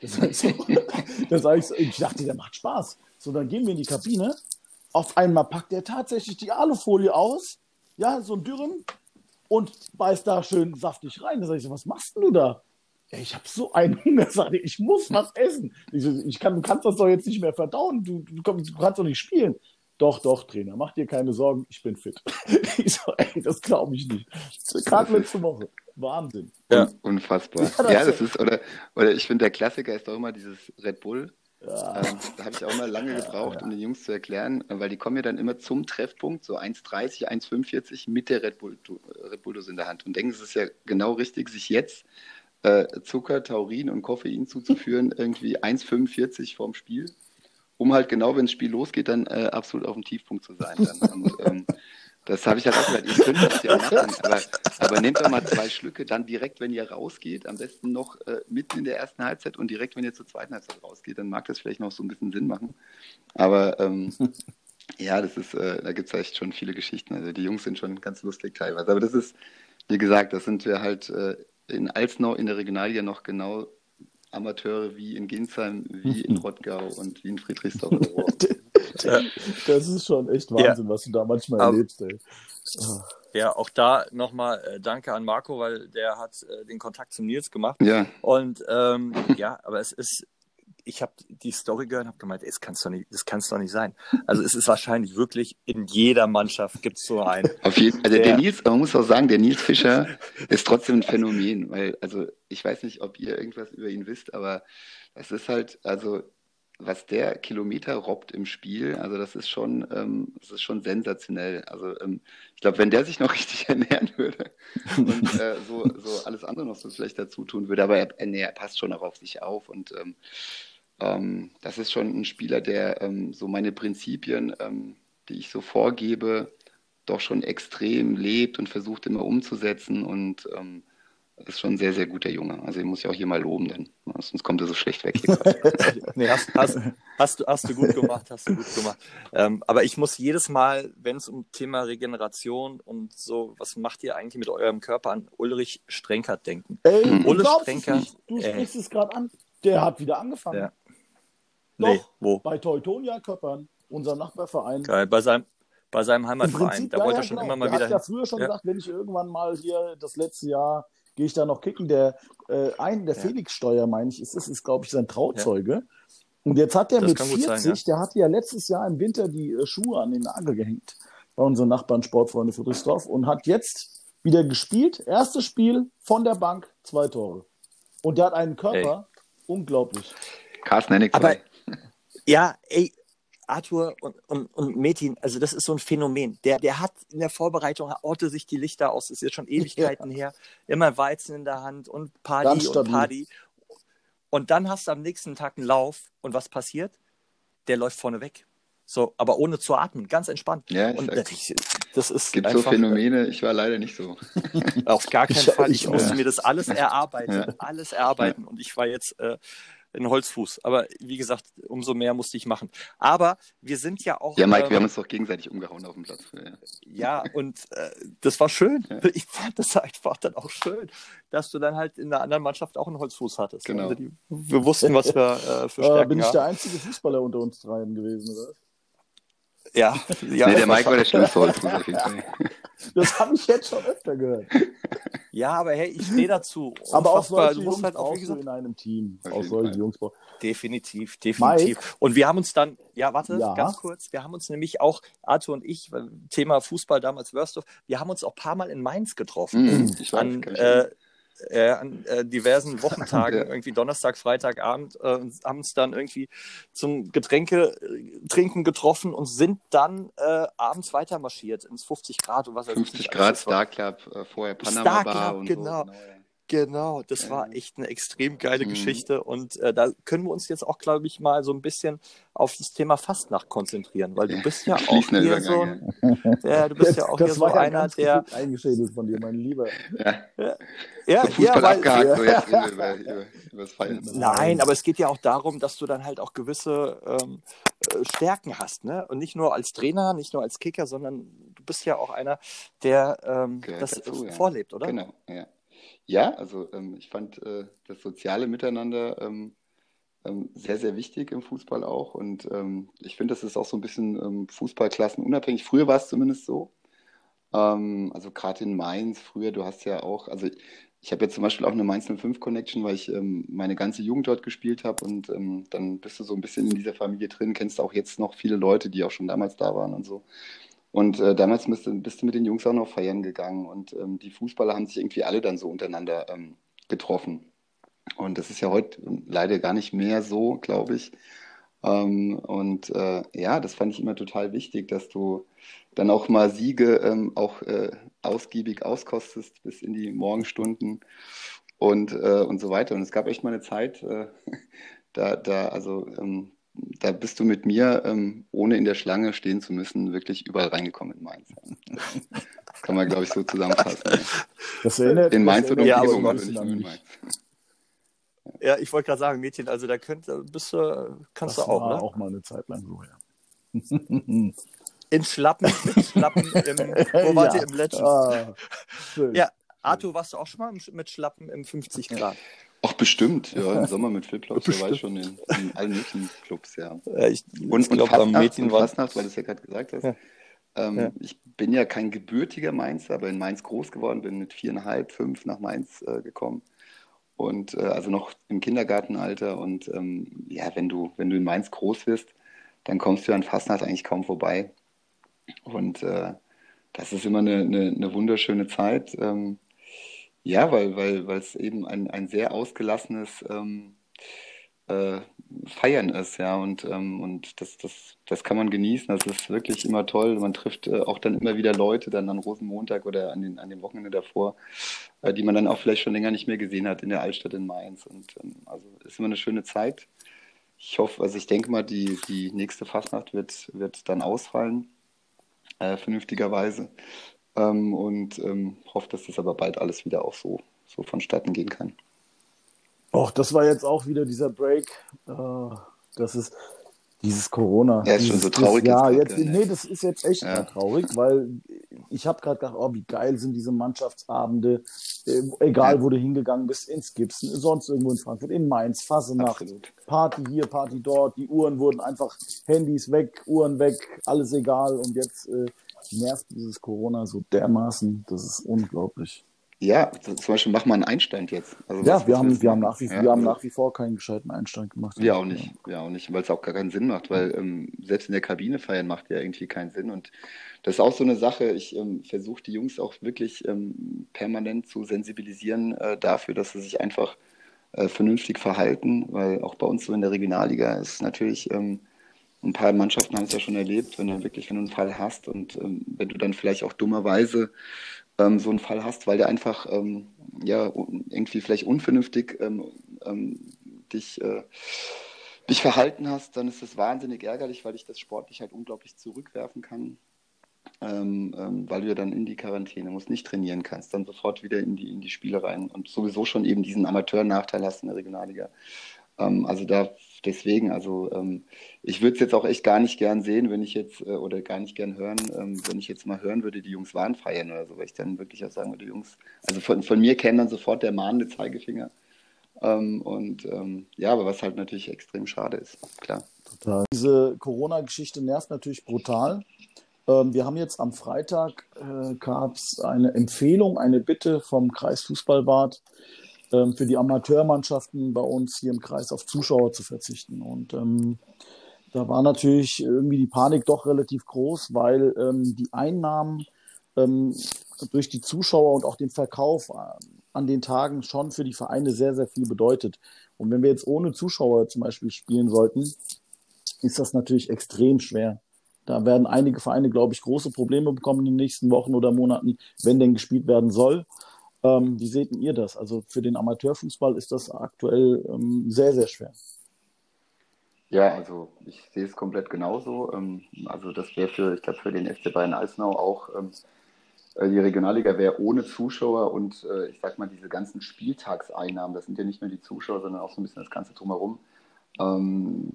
Das heißt so, das heißt, ich dachte, der macht Spaß. So, dann gehen wir in die Kabine. Auf einmal packt er tatsächlich die Alufolie aus, ja, so ein Dürüm, und beißt da schön saftig rein. Da sag ich so, was machst du da? Ja, ich habe so einen Hunger, sag ich, ich muss was essen. Ich, so, ich kann, du kannst das doch jetzt nicht mehr verdauen, du, du, du kannst doch nicht spielen. Doch, doch, Trainer, mach dir keine Sorgen, ich bin fit. ich so, ey, das glaube ich nicht. Gerade letzte Woche. Wahnsinn. Ja, unfassbar. Ja, das, ja, das ist, oder, oder ich finde, der Klassiker ist doch immer dieses Red Bull. Ja. Ähm, da habe ich auch mal lange gebraucht, um den Jungs zu erklären, weil die kommen ja dann immer zum Treffpunkt, so 1,30, 1,45 mit der Red Bull, Red Bull in der Hand und denken, es ist ja genau richtig, sich jetzt äh, Zucker, Taurin und Koffein zuzuführen, irgendwie 1,45 vorm Spiel um halt genau, wenn das Spiel losgeht, dann äh, absolut auf dem Tiefpunkt zu sein. Und, ähm, das habe ich halt auch gesagt, ihr könnt das ja machen, aber, aber nehmt doch mal zwei Schlücke, dann direkt, wenn ihr rausgeht, am besten noch äh, mitten in der ersten Halbzeit und direkt, wenn ihr zur zweiten Halbzeit rausgeht, dann mag das vielleicht noch so ein bisschen Sinn machen. Aber ähm, ja, das ist, äh, da gibt es echt schon viele Geschichten. Also die Jungs sind schon ganz lustig teilweise. Aber das ist, wie gesagt, das sind wir halt äh, in Alsnau in der Regionalliga noch genau Amateure wie in Ginsheim, wie in Rottgau und wie in Friedrichsdorf. das ist schon echt Wahnsinn, ja. was du da manchmal Aber, erlebst. Ey. Ja, auch da nochmal äh, danke an Marco, weil der hat äh, den Kontakt zum Nils gemacht. Ja. Und ähm, ja, aber es ist ich habe die Story gehört und habe gemeint, das kann es doch nicht, das kann's doch nicht sein. Also es ist wahrscheinlich wirklich in jeder Mannschaft gibt es so einen. Auf jeden, also der, der, Nils, man muss auch sagen, der Nils Fischer ist trotzdem ein Phänomen, weil also ich weiß nicht, ob ihr irgendwas über ihn wisst, aber es ist halt, also was der Kilometer robbt im Spiel, also das ist schon, ähm, das ist schon sensationell. Also ähm, ich glaube, wenn der sich noch richtig ernähren würde und äh, so, so alles andere noch so vielleicht dazu tun würde, aber er, nee, er passt schon auch auf sich auf und ähm, ähm, das ist schon ein Spieler, der ähm, so meine Prinzipien, ähm, die ich so vorgebe, doch schon extrem lebt und versucht immer umzusetzen und ähm, ist schon ein sehr, sehr guter Junge. Also den muss ich auch hier mal loben, denn sonst kommt er so schlecht weg. nee, hast, hast, hast, du, hast du gut gemacht, hast du gut gemacht. Ähm, aber ich muss jedes Mal, wenn es um Thema Regeneration und so, was macht ihr eigentlich mit eurem Körper an Ulrich Strenkert denken? Ey. Ulrich Strenkert. Du sprichst es gerade an. Der hat wieder angefangen. Ja. Doch, nee, wo? Bei Teutonia Köppern, unserem Nachbarverein. Geil, bei seinem, bei seinem Heimatverein. da wollte er schon genau. immer mal der wieder. Ich habe ja früher schon ja. gesagt, wenn ich irgendwann mal hier das letzte Jahr gehe ich da noch kicken. Der äh, ein, der ja. Felix Steuer, meine ich, ist, ist, ist glaube ich, sein Trauzeuge. Ja. Und jetzt hat er mit 40, sein, ja. der hatte ja letztes Jahr im Winter die äh, Schuhe an den Nagel gehängt. bei unseren Nachbarn Sportfreunde Friedrichsdorf und hat jetzt wieder gespielt. Erstes Spiel von der Bank, zwei Tore. Und der hat einen Körper, unglaublich. Carsten Hennig Aber. Ja, ey, Arthur und, und, und Metin, also das ist so ein Phänomen. Der, der hat in der Vorbereitung, orte sich die Lichter aus, das ist jetzt schon Ewigkeiten her, immer Weizen in der Hand und Ganz Party und stabil. Party. Und dann hast du am nächsten Tag einen Lauf und was passiert? Der läuft vorne weg. So, aber ohne zu atmen, ganz entspannt. Ja, ich und sag's. das, das ist Es gibt so einfach, Phänomene, ich war leider nicht so. äh, Auf gar keinen Ich- Fall. ich Ich musste auch. mir das alles erarbeiten, Ja. alles erarbeiten. Und ich war jetzt äh, ein Holzfuß. Aber wie gesagt, umso mehr musste ich machen. Aber wir sind ja auch. Ja, Mike, ähm, wir haben uns doch gegenseitig umgehauen auf dem Platz. Ja. Ja, und äh, das war schön. Ja. Ich fand das einfach dann auch schön, dass du dann halt in der anderen Mannschaft auch einen Holzfuß hattest. Genau. Also die, wir wussten, was wir äh, für Äh, Stärken bin ich haben. der einzige Fußballer unter uns dreien gewesen, oder? Ja, ja, nee, der Mike war der Fall. Das habe ich jetzt schon öfter gehört. ja, aber hey, ich stehe dazu. Aber auch solche du Jungs musst halt auch, gesagt, in einem Team. Auf Auch solche Fall. Jungs definitiv, definitiv. Und wir haben uns dann, ja, warte, Ja. ganz kurz, wir haben uns nämlich auch, Arthur und ich, Thema Fußball damals Wörsdorf, wir haben uns auch ein paar Mal in Mainz getroffen. Hm, ich weiß, an, kann ich äh, äh, an äh, diversen Wochentagen, Ja. irgendwie Donnerstag, Freitagabend, äh, haben uns dann irgendwie zum Getränke äh, trinken getroffen und sind dann äh, abends weiter marschiert ins 50 Grad und was weiß ich 50 nicht Grad Star Club, äh, vorher Panama Star Bar Club, und genau. so. ja. Genau, das Ja. war echt eine extrem geile Mhm. Geschichte und äh, da können wir uns jetzt auch, glaube ich, mal so ein bisschen auf das Thema Fastnacht konzentrieren, weil du bist ja auch hier so ein, ja, du bist Jetzt, ja auch das hier so ja einer, ganz der eingeschädelt von dir, mein Lieber. Ja, ja, so Fußball weil- abgehakt, so jetzt über, über, über das Feiern. Nein, aber es geht ja auch darum, dass du dann halt auch gewisse ähm, äh, Stärken hast, ne? Und nicht nur als Trainer, nicht nur als Kicker, sondern du bist ja auch einer, der ähm, Gehört das dazu, ja. vorlebt, oder? Genau, ja. Ja, also ähm, ich fand äh, das soziale Miteinander ähm, ähm, sehr, sehr wichtig im Fußball auch. Und ähm, ich finde, das ist auch so ein bisschen ähm, Fußballklassen unabhängig. Früher war es zumindest so. Ähm, also gerade in Mainz, früher, du hast ja auch, also ich habe jetzt zum Beispiel auch eine Mainz 05 Connection, weil ich ähm, meine ganze Jugend dort gespielt habe und dann bist du so ein bisschen in dieser Familie drin, kennst auch jetzt noch viele Leute, die auch schon damals da waren und so. Und äh, damals bist du, bist du mit den Jungs auch noch feiern gegangen und ähm, die Fußballer haben sich irgendwie alle dann so untereinander ähm, getroffen. Und das ist ja heute leider gar nicht mehr so, glaube ich. Ähm, und äh, ja, das fand ich immer total wichtig, dass du dann auch mal Siege ähm, auch äh, ausgiebig auskostest bis in die Morgenstunden und, äh, und so weiter. Und es gab echt mal eine Zeit, äh, da, da, also, ähm, da bist du mit mir, ähm, ohne in der Schlange stehen zu müssen, wirklich überall reingekommen in Mainz. Das kann man, glaube ich, so zusammenfassen. Das erinnert, In Mainz das und Ja, aber Umgebung, erinnert also nicht nur in. Mainz. Ja, ich wollte gerade sagen, Mädchen, also da könnt, bist du, kannst Das du auch, war ne? auch mal eine Zeit lang so, ja. In Schlappen, mit Schlappen im, wo wart Ja. ihr im Legends? Ah, schön. Ja, Arthur, warst du auch schon mal mit Schlappen im 50 Grad? Ach, bestimmt, ja, im Sommer mit Flipflops, da war ich schon in, in allen möglichen Clubs, ja. Äh, ich Und, und glaube, am Mädchen und war Fastnacht, weil du es ja gerade gesagt hast. Ja. Ähm, Ja. Ich bin ja kein gebürtiger Mainzer, aber in Mainz groß geworden, bin mit viereinhalb, fünf nach Mainz äh, gekommen. Und äh, also noch im Kindergartenalter. Und ähm, ja, wenn du, wenn du in Mainz groß wirst, dann kommst du an Fastnacht eigentlich kaum vorbei. Und äh, das ist immer eine, eine, eine wunderschöne Zeit. Ähm, ja, weil, weil, weil es eben ein, ein sehr ausgelassenes ähm, äh, Feiern ist, ja, und, ähm, und das, das, das kann man genießen. Das ist wirklich immer toll. Man trifft äh, auch dann immer wieder Leute, dann an Rosenmontag oder an den, an dem Wochenende davor, äh, die man dann auch vielleicht schon länger nicht mehr gesehen hat in der Altstadt in Mainz. Und ähm, also ist immer eine schöne Zeit. Ich hoffe, also ich denke mal, die, die nächste Fastnacht wird, wird dann ausfallen, äh, vernünftigerweise. Ähm, und ähm, hoffe, dass das aber bald alles wieder auch so, so vonstatten gehen kann. Och, das war jetzt auch wieder dieser Break. Äh, das ist dieses Corona. Ja, ist schon so traurig Das, ja, jetzt gerade, ne? nee, das ist jetzt echt Ja. traurig, weil ich habe gerade gedacht, oh, wie geil sind diese Mannschaftsabende. Äh, egal, Ja. wo du hingegangen bist, ins Gibson, sonst irgendwo in Frankfurt, in Mainz, Fassenacht, Absolut. Party hier, Party dort. Die Uhren wurden einfach Handys weg, Uhren weg, alles egal. Und jetzt äh, nervt dieses Corona so dermaßen. Das ist unglaublich. Ja, zum Beispiel mach mal einen Einstand jetzt. Also ja, wir, haben, wir, haben nach wie, ja, wir haben nach wie vor keinen gescheiten Einstand gemacht. Wir auch nicht, wir auch nicht, weil es auch gar keinen Sinn macht, weil ähm, selbst in der Kabine feiern macht ja irgendwie keinen Sinn. Und das ist auch so eine Sache, ich ähm, versuche die Jungs auch wirklich ähm, permanent zu sensibilisieren äh, dafür, dass sie sich einfach äh, vernünftig verhalten, weil auch bei uns so in der Regionalliga ist natürlich ähm, ein paar Mannschaften haben es ja schon erlebt, wenn du wirklich wenn du einen Fall hast und ähm, wenn du dann vielleicht auch dummerweise ähm, so einen Fall hast, weil der einfach ähm, ja irgendwie vielleicht unvernünftig ähm, ähm, dich, äh, dich verhalten hast, dann ist das wahnsinnig ärgerlich, weil ich das sportlich halt unglaublich zurückwerfen kann. Ähm, weil du ja dann in die Quarantäne musst, nicht trainieren kannst, dann sofort wieder in die, in die Spiele rein und sowieso schon eben diesen Amateur-Nachteil hast in der Regionalliga. Also da deswegen, also ähm, ich würde es jetzt auch echt gar nicht gern sehen, wenn ich jetzt, äh, oder gar nicht gern hören, ähm, wenn ich jetzt mal hören würde, die Jungs waren feiern oder so, weil ich dann wirklich auch sagen würde, Jungs, also von, von mir käme dann sofort der mahnende Zeigefinger. Ähm, und ähm, ja, aber was halt natürlich extrem schade ist, klar. Total. Diese Corona-Geschichte nervt natürlich brutal. Ähm, wir haben jetzt am Freitag äh, gab es eine Empfehlung, eine Bitte vom Kreisfußballbad, ähm, für die Amateurmannschaften bei uns hier im Kreis auf Zuschauer zu verzichten. Und ähm, da war natürlich irgendwie die Panik doch relativ groß, weil ähm, die Einnahmen ähm, durch die Zuschauer und auch den Verkauf äh, an den Tagen schon für die Vereine sehr, sehr viel bedeutet. Und wenn wir jetzt ohne Zuschauer zum Beispiel spielen sollten, ist das natürlich extrem schwer. Da werden einige Vereine, glaube ich, große Probleme bekommen in den nächsten Wochen oder Monaten, wenn denn gespielt werden soll. Ähm, wie seht ihr das? Also für den Amateurfußball ist das aktuell ähm, sehr, sehr schwer. Ja, also ich sehe es komplett genauso. Ähm, also das wäre für, ich glaube, für den FC Bayern Eisenau auch ähm, äh, die Regionalliga wäre ohne Zuschauer und äh, ich sag mal diese ganzen Spieltagseinnahmen, das sind ja nicht nur die Zuschauer, sondern auch so ein bisschen das Ganze drumherum, ähm,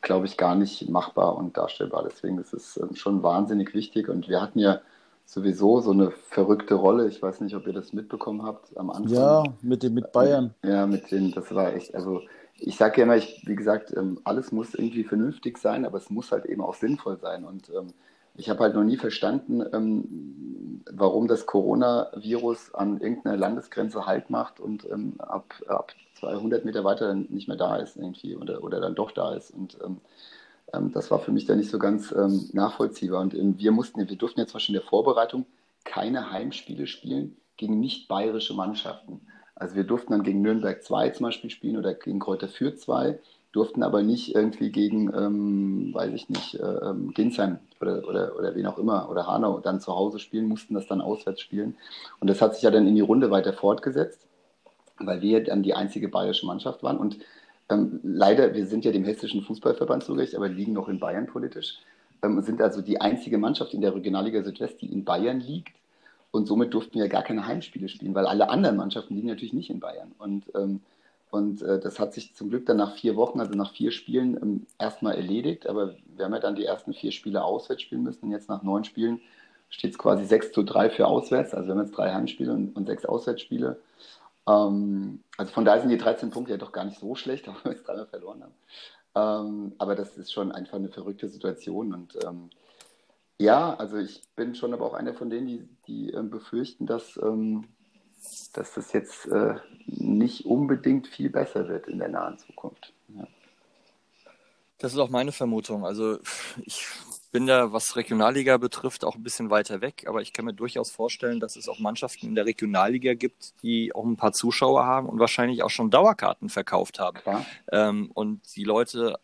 glaube ich, gar nicht machbar und darstellbar. Deswegen ist es ähm, schon wahnsinnig wichtig und wir hatten ja sowieso so eine verrückte Rolle. Ich weiß nicht, ob ihr das mitbekommen habt am Anfang. Ja, mit dem mit Bayern. Ja, mit den, das war echt, also ich sage ja immer, ich, wie gesagt, ähm, alles muss irgendwie vernünftig sein, aber es muss halt eben auch sinnvoll sein. Und ähm, ich habe halt noch nie verstanden, ähm, warum das Coronavirus an irgendeiner Landesgrenze Halt macht und ähm, ab, ab 200 Meter weiter dann nicht mehr da ist irgendwie oder, oder dann doch da ist. Und ähm, das war für mich dann nicht so ganz ähm, nachvollziehbar. Und ähm, wir mussten, wir durften ja zum Beispiel in der Vorbereitung keine Heimspiele spielen gegen nicht bayerische Mannschaften. Also wir durften dann gegen Nürnberg 2 zum Beispiel spielen oder gegen Kräuter Fürth 2, durften aber nicht irgendwie gegen, ähm, weiß ich nicht, äh, ähm, Ginsheim oder, oder, oder wen auch immer oder Hanau dann zu Hause spielen, mussten das dann auswärts spielen. Und das hat sich ja dann in die Runde weiter fortgesetzt, weil wir dann die einzige bayerische Mannschaft waren. Und ähm, leider, wir sind ja dem Hessischen Fußballverband zurecht, aber liegen noch in Bayern politisch. Ähm, sind also die einzige Mannschaft in der Regionalliga Südwest, die in Bayern liegt. Und somit durften wir gar keine Heimspiele spielen, weil alle anderen Mannschaften liegen natürlich nicht in Bayern. Und, ähm, und äh, das hat sich zum Glück dann nach vier Wochen, also nach vier Spielen, ähm, erstmal erledigt. Aber wir haben ja dann die ersten vier Spiele auswärts spielen müssen. Und jetzt nach neun Spielen steht es quasi 6 zu 3 für auswärts. Also wir haben jetzt drei Heimspiele und, und sechs Auswärtsspiele. Ähm, also von daher sind die 13 Punkte ja doch gar nicht so schlecht, auch wir es dreimal verloren haben. Ähm, aber das ist schon einfach eine verrückte Situation. Und ähm, ja, also ich bin schon aber auch einer von denen, die, die ähm, befürchten, dass, ähm, dass das jetzt äh, nicht unbedingt viel besser wird in der nahen Zukunft. Ja. Das ist auch meine Vermutung. Also ich bin da, was Regionalliga betrifft, auch ein bisschen weiter weg, aber ich kann mir durchaus vorstellen, dass es auch Mannschaften in der Regionalliga gibt, die auch ein paar Zuschauer haben und wahrscheinlich auch schon Dauerkarten verkauft haben. Ähm, und die Leute,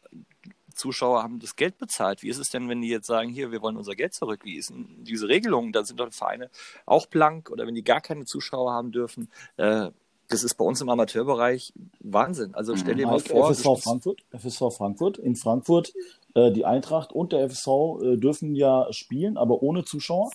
Zuschauer haben das Geld bezahlt. Wie ist es denn, wenn die jetzt sagen, hier, wir wollen unser Geld zurück? Wie ist denn diese Regelung? Da sind doch Vereine auch blank oder wenn die gar keine Zuschauer haben dürfen. Äh, das ist bei uns im Amateurbereich Wahnsinn. Also stell dir mal vor. FSV Frankfurt, FSV Frankfurt. In Frankfurt äh, die Eintracht und der FSV äh, dürfen ja spielen, aber ohne Zuschauer.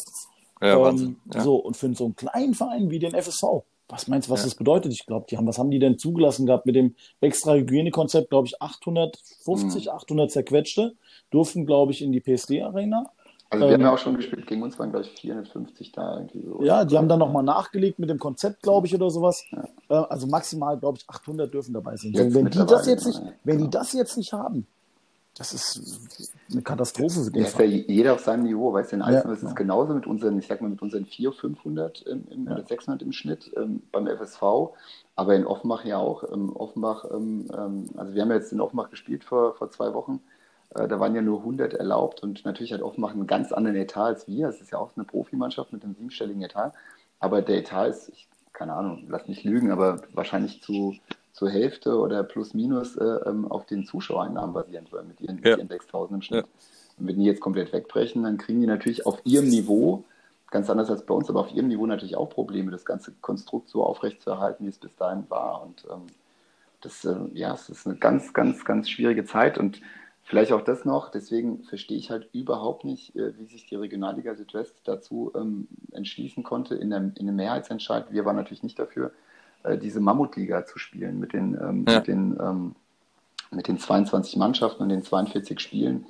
Ja, ähm, Wahnsinn. Ja. So, und für so einen kleinen Verein wie den FSV, was meinst du, was ja. das bedeutet? Ich glaube, die haben, was haben die denn zugelassen gehabt mit dem extra Hygienekonzept? Glaube ich, 850, mhm. 800 zerquetschte durften, glaube ich, in die PSD-Arena. Also wir ähm, haben ja auch schon gespielt, gegen uns waren, glaube ich, 450 da irgendwie so. Ja, die haben dann nochmal nachgelegt mit dem Konzept, glaube ich, oder sowas. Ja. Äh, also maximal, glaube ich, 800 dürfen dabei sein. Wenn die das jetzt nicht, wenn die genau. das jetzt nicht haben, das ist eine Katastrophe für den ja, ist ja jeder auf seinem Niveau, weißt du, in Eisner ja, ist es genauso mit unseren, ich sag mal, mit unseren 400, 500 im, im, ja. oder 600 im Schnitt ähm, beim FSV, aber in Offenbach ja auch. Ähm, Offenbach, ähm, ähm, also wir haben ja jetzt in Offenbach gespielt vor, vor zwei Wochen, äh, da waren ja nur 100 erlaubt und natürlich hat Offenbach einen ganz anderen Etat als wir. Es ist ja auch eine Profimannschaft mit einem siebenstelligen Etat, aber der Etat ist, ich, keine Ahnung, lass mich lügen, aber wahrscheinlich zu zur Hälfte oder plus minus äh, ähm, auf den Zuschauereinnahmen basierend, weil mit ihren, ja. ihren 6000 im Schnitt. Ja. Und wenn die jetzt komplett wegbrechen, dann kriegen die natürlich auf ihrem Niveau, ganz anders als bei uns, aber auf ihrem Niveau natürlich auch Probleme, das ganze Konstrukt so aufrechtzuerhalten, wie es bis dahin war. Und ähm, das, äh, ja, es ist eine ganz, ganz, ganz schwierige Zeit und vielleicht auch das noch, deswegen verstehe ich halt überhaupt nicht, äh, wie sich die Regionalliga Südwest dazu ähm, entschließen konnte in, der, in einem Mehrheitsentscheid. Wir waren natürlich nicht dafür, äh, diese Mammutliga zu spielen mit den, ähm, ja. mit, den, ähm, mit den 22 Mannschaften und den 42 Spielen.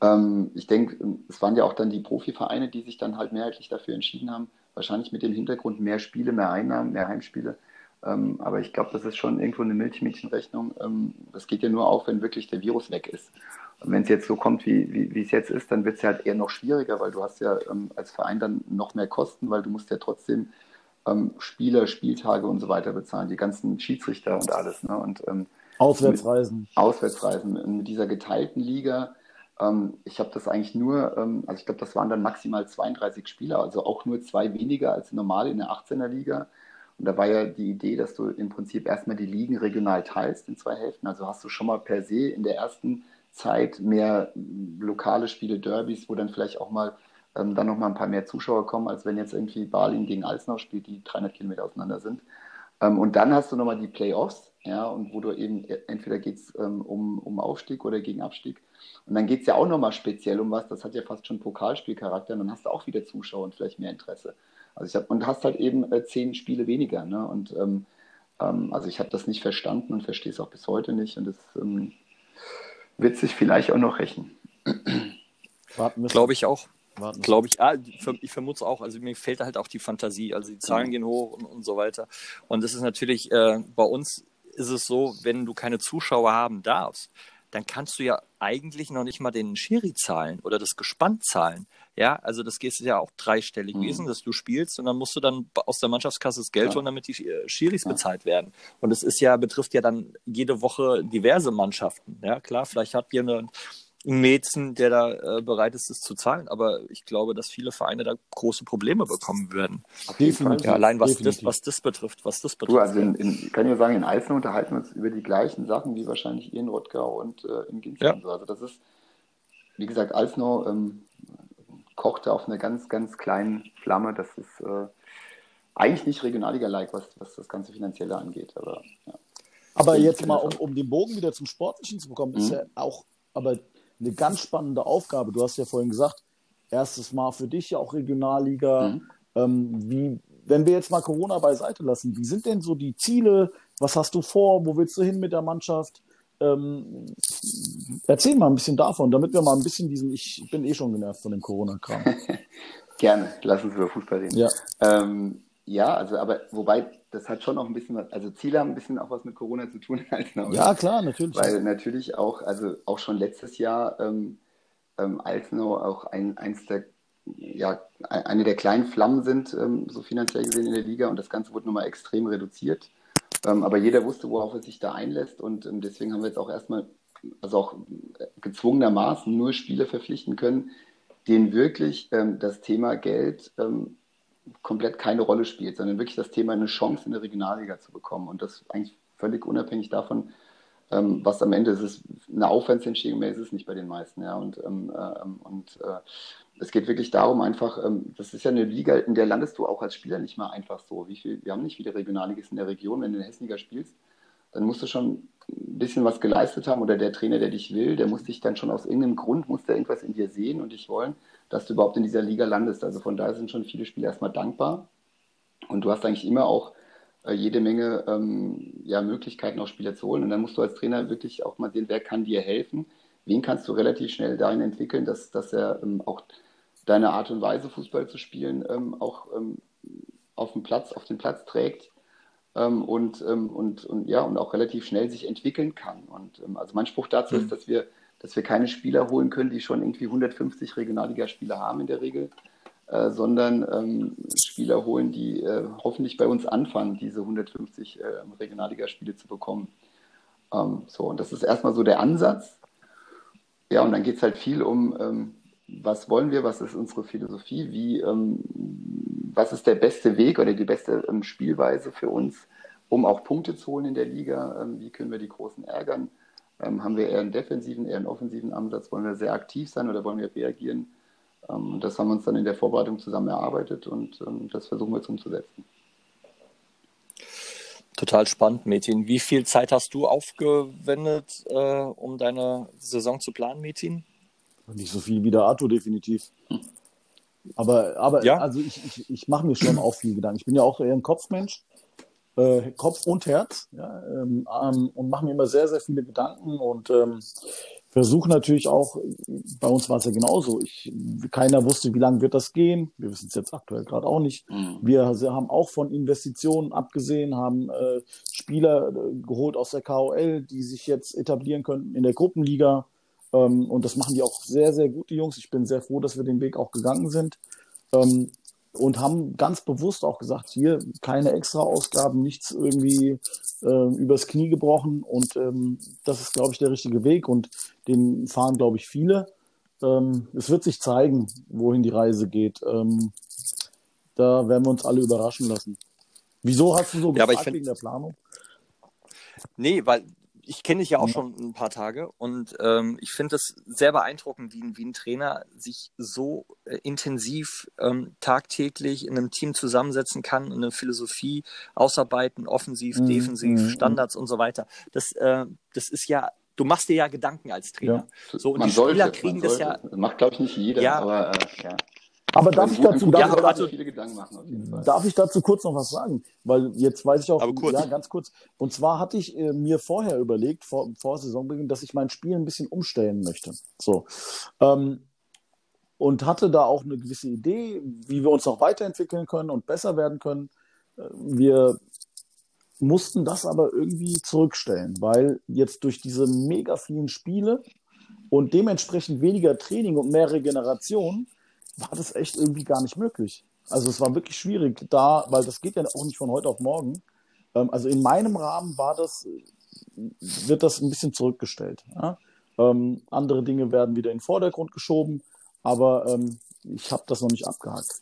Ähm, ich denke, es waren ja auch dann die Profivereine, die sich dann halt mehrheitlich dafür entschieden haben, wahrscheinlich mit dem Hintergrund mehr Spiele, mehr Einnahmen, mehr Heimspiele. Ähm, aber ich glaube, das ist schon irgendwo eine Milchmädchenrechnung. Ähm, das geht ja nur auf, wenn wirklich der Virus weg ist. Und wenn es jetzt so kommt, wie, wie, wie es jetzt ist, dann wird es ja halt eher noch schwieriger, weil du hast ja ähm, als Verein dann noch mehr Kosten, weil du musst ja trotzdem ähm, Spieler, Spieltage und so weiter bezahlen, die ganzen Schiedsrichter und alles. Ne? Und, ähm, Auswärtsreisen. Mit, Auswärtsreisen. Und mit dieser geteilten Liga, ähm, ich habe das eigentlich nur, ähm, also ich glaube, das waren dann maximal 32 Spieler, also auch nur zwei weniger als normal in der 18er Liga. Und da war ja die Idee, dass du im Prinzip erstmal die Ligen regional teilst in zwei Hälften. Also hast du schon mal per se in der ersten Zeit mehr lokale Spiele, Derbys, wo dann vielleicht auch mal ähm, dann nochmal ein paar mehr Zuschauer kommen, als wenn jetzt irgendwie Berlin gegen Alsnau spielt, die 300 Kilometer auseinander sind. Ähm, und dann hast du nochmal die Playoffs, ja, und wo du eben e, entweder geht es ähm, um, um Aufstieg oder gegen Abstieg. Und dann geht es ja auch nochmal speziell um was, das hat ja fast schon Pokalspielcharakter, und dann hast du auch wieder Zuschauer und vielleicht mehr Interesse. Also ich hab, und hast halt eben äh, zehn Spiele weniger. Ne? Und ähm, ähm, also ich habe das nicht verstanden und verstehe es auch bis heute nicht. Und das ähm, wird sich vielleicht auch noch rächen. Glaube ich auch. Glaube ich, ah, ich vermute es auch. Also mir fehlt halt auch die Fantasie. Also die Zahlen mhm. gehen hoch und, und so weiter. Und das ist natürlich, äh, bei uns ist es so, wenn du keine Zuschauer haben darfst, dann kannst du ja eigentlich noch nicht mal den Schiri zahlen oder das Gespann zahlen. Ja, also das geht ja auch dreistellig gewesen, mhm. dass du spielst und dann musst du dann aus der Mannschaftskasse das Geld ja. holen, damit die äh, Schiris ja. bezahlt werden. Und es ist ja, betrifft ja dann jede Woche diverse Mannschaften. Ja, klar, vielleicht hat jemand Mäzen, der da äh, bereit ist, es zu zahlen. Aber ich glaube, dass viele Vereine da große Probleme bekommen würden. Definitiv. Ja, allein was das, was das betrifft, was das betrifft. Du, also in, in, kann ich nur sagen, in Eisen unterhalten wir uns über die gleichen Sachen wie wahrscheinlich ihr in Rottgau und äh, in Ginzburg. Ja. So. Also das ist, wie gesagt, Alsnau ähm, kochte auf einer ganz, ganz kleinen Flamme. Das ist äh, eigentlich nicht Regionalliga-like, was, was das ganze Finanzielle angeht. Aber, ja. aber jetzt mal, um, um den Bogen wieder zum Sportlichen zu bekommen, mhm. ist ja auch, aber eine ganz spannende Aufgabe. Du hast ja vorhin gesagt, erstes Mal für dich ja auch Regionalliga. Mhm. Ähm, wie, wenn wir jetzt mal Corona beiseite lassen, wie sind denn so die Ziele? Was hast du vor? Wo willst du hin mit der Mannschaft? Ähm, erzähl mal ein bisschen davon, damit wir mal ein bisschen diesen, ich bin eh schon genervt von dem Corona-Kram. Gerne, lass uns über Fußball reden. Ja. Ähm, ja, also aber wobei das hat schon auch ein bisschen was, also Ziele haben ein bisschen auch was mit Corona zu tun. Als ja, klar, natürlich. Weil natürlich auch, also auch schon letztes Jahr ähm, ähm, Altenau auch ein, eins der, ja, eine der kleinen Flammen sind, ähm, so finanziell gesehen in der Liga und das Ganze wurde nochmal extrem reduziert. Ähm, aber jeder wusste, worauf er sich da einlässt und ähm, deswegen haben wir jetzt auch erstmal, also auch gezwungenermaßen nur Spiele verpflichten können, denen wirklich ähm, das Thema Geld komplett keine Rolle spielt, sondern wirklich das Thema eine Chance in der Regionalliga zu bekommen. Und das eigentlich völlig unabhängig davon, ähm, was am Ende ist. Ist eine Aufwandsentschädigung, mehr ist es nicht bei den meisten. Ja. Und, ähm, äh, und äh, es geht wirklich darum, einfach, ähm, das ist ja eine Liga, in der landest du auch als Spieler nicht mal einfach so. Wie viel, wir haben nicht viele Regionalligisten in der Region, wenn du in der Hessliga spielst, dann musst du schon ein bisschen was geleistet haben oder der Trainer, der dich will, der muss dich dann schon aus irgendeinem Grund, muss der irgendwas in dir sehen und dich wollen dass du überhaupt in dieser Liga landest. Also von daher sind schon viele Spieler erstmal dankbar. Und du hast eigentlich immer auch äh, jede Menge ähm, ja, Möglichkeiten, auch Spieler zu holen. Und dann musst du als Trainer wirklich auch mal sehen, wer kann dir helfen. Wen kannst du relativ schnell dahin entwickeln, dass, dass er ähm, auch deine Art und Weise, Fußball zu spielen, ähm, auch ähm, auf dem Platz, auf den Platz trägt. Ähm, und, ähm, und, und ja, und auch relativ schnell sich entwickeln kann. Und also mein Spruch dazu mhm. ist, dass wir dass wir keine Spieler holen können, die schon irgendwie 150 Regionalligaspiele haben in der Regel, äh, sondern ähm, Spieler holen, die äh, hoffentlich bei uns anfangen, diese 150 äh, Regionalligaspiele zu bekommen. Ähm, so, und das ist erstmal so der Ansatz. Ja, und dann geht es halt viel um, ähm, was wollen wir, was ist unsere Philosophie, wie, ähm, was ist der beste Weg oder die beste ähm, Spielweise für uns, um auch Punkte zu holen in der Liga, ähm, wie können wir die Großen ärgern, ähm, haben wir eher einen defensiven, eher einen offensiven Ansatz, wollen wir sehr aktiv sein oder wollen wir reagieren? Ähm, das haben wir uns dann in der Vorbereitung zusammen erarbeitet und ähm, das versuchen wir jetzt umzusetzen. Total spannend, Metin. Wie viel Zeit hast du aufgewendet, äh, um deine Saison zu planen, Metin? Nicht so viel wie der Arthur, definitiv. Aber, aber ja? also ich, ich, ich mache mir schon auch viel Gedanken. Ich bin ja auch eher ein Kopfmensch, äh, Kopf und Herz, ja, ähm, ähm, und mache mir immer sehr, sehr viele Gedanken und ähm, versuche natürlich auch, bei uns war es ja genauso, ich, keiner wusste, wie lange wird das gehen. Wir wissen es jetzt aktuell gerade auch nicht. Mhm. Wir haben auch von Investitionen abgesehen, haben äh, Spieler äh, geholt aus der KOL, die sich jetzt etablieren könnten in der Gruppenliga. Ähm, und das machen die auch sehr, sehr gut, die Jungs. Ich bin sehr froh, dass wir den Weg auch gegangen sind. Und haben ganz bewusst auch gesagt, hier keine extra Ausgaben, nichts irgendwie äh, übers Knie gebrochen. Und ähm, das ist, glaube ich, der richtige Weg und den fahren, glaube ich, viele. Ähm, es wird sich zeigen, wohin die Reise geht. Ähm, da werden wir uns alle überraschen lassen. Wieso hast du so ja, gefragt wegen der Planung? Nee, weil ich kenne dich ja auch schon ein paar Tage und ähm, ich finde es sehr beeindruckend, wie, wie, ein Trainer sich so äh, intensiv ähm, tagtäglich in einem Team zusammensetzen kann und eine Philosophie ausarbeiten, offensiv, mhm. defensiv, mhm. Standards und so weiter. Das, äh, das ist ja du machst dir ja Gedanken als Trainer. Ja. So, und man die Spieler sollte, kriegen das ja. Das macht, glaube ich, nicht jeder, ja. aber äh, ja. Aber darf ich dazu, darf, ja, also, darf ich dazu kurz noch was sagen? Weil jetzt weiß ich auch, ja, ganz kurz. Und zwar hatte ich äh, mir vorher überlegt, vor, vor Saisonbeginn, dass ich mein Spiel ein bisschen umstellen möchte. So. Ähm, und hatte da auch eine gewisse Idee, wie wir uns noch weiterentwickeln können und besser werden können. Äh, wir mussten das aber irgendwie zurückstellen, weil jetzt durch diese mega vielen Spiele und dementsprechend weniger Training und mehr Regeneration war das echt irgendwie gar nicht möglich. Also es war wirklich schwierig da, weil das geht ja auch nicht von heute auf morgen. Ähm, also in meinem Rahmen war das, wird das ein bisschen zurückgestellt. Ja? Ähm, andere Dinge werden wieder in den Vordergrund geschoben, aber ähm, ich habe das noch nicht abgehakt.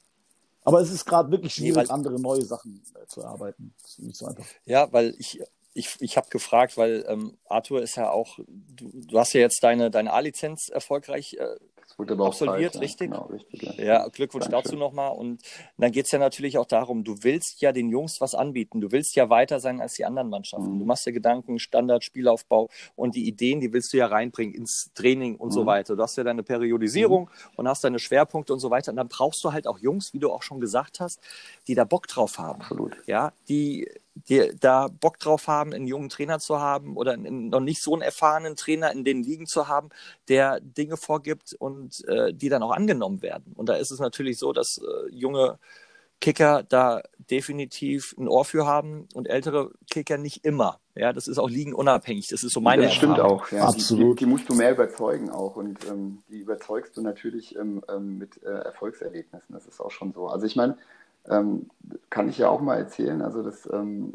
Aber es ist gerade wirklich schwierig, nee, andere neue Sachen äh, zu erarbeiten. So ja, weil ich, ich, ich habe gefragt, weil ähm, Arthur ist ja auch, du, du hast ja jetzt deine, deine A-Lizenz erfolgreich äh, wurde aber absolviert, Zeit, richtig? Ja, genau, richtig. Ja, ja Glückwunsch Dankeschön. dazu nochmal. Und dann geht es ja natürlich auch darum, du willst ja den Jungs was anbieten. Du willst ja weiter sein als die anderen Mannschaften. Mhm. Du machst dir Gedanken, Standard, Spielaufbau und die Ideen, die willst du ja reinbringen ins Training und mhm. so weiter. Du hast ja deine Periodisierung mhm. und hast deine Schwerpunkte und so weiter. Und dann brauchst du halt auch Jungs, wie du auch schon gesagt hast, die da Bock drauf haben. Absolut. Ja, die die da Bock drauf haben, einen jungen Trainer zu haben oder einen noch nicht so einen erfahrenen Trainer in den Ligen zu haben, der Dinge vorgibt und äh, die dann auch angenommen werden. Und da ist es natürlich so, dass äh, junge Kicker da definitiv ein Ohr für haben und ältere Kicker nicht immer. Ja, das ist auch ligenunabhängig. Das ist so meine Das stimmt auch. Ja. Absolut. Die, die, musst du mehr überzeugen auch und ähm, die überzeugst du natürlich ähm, ähm, mit äh, Erfolgserlebnissen. Das ist auch schon so. Also ich meine, ähm, kann ich ja auch mal erzählen. Also das, ähm,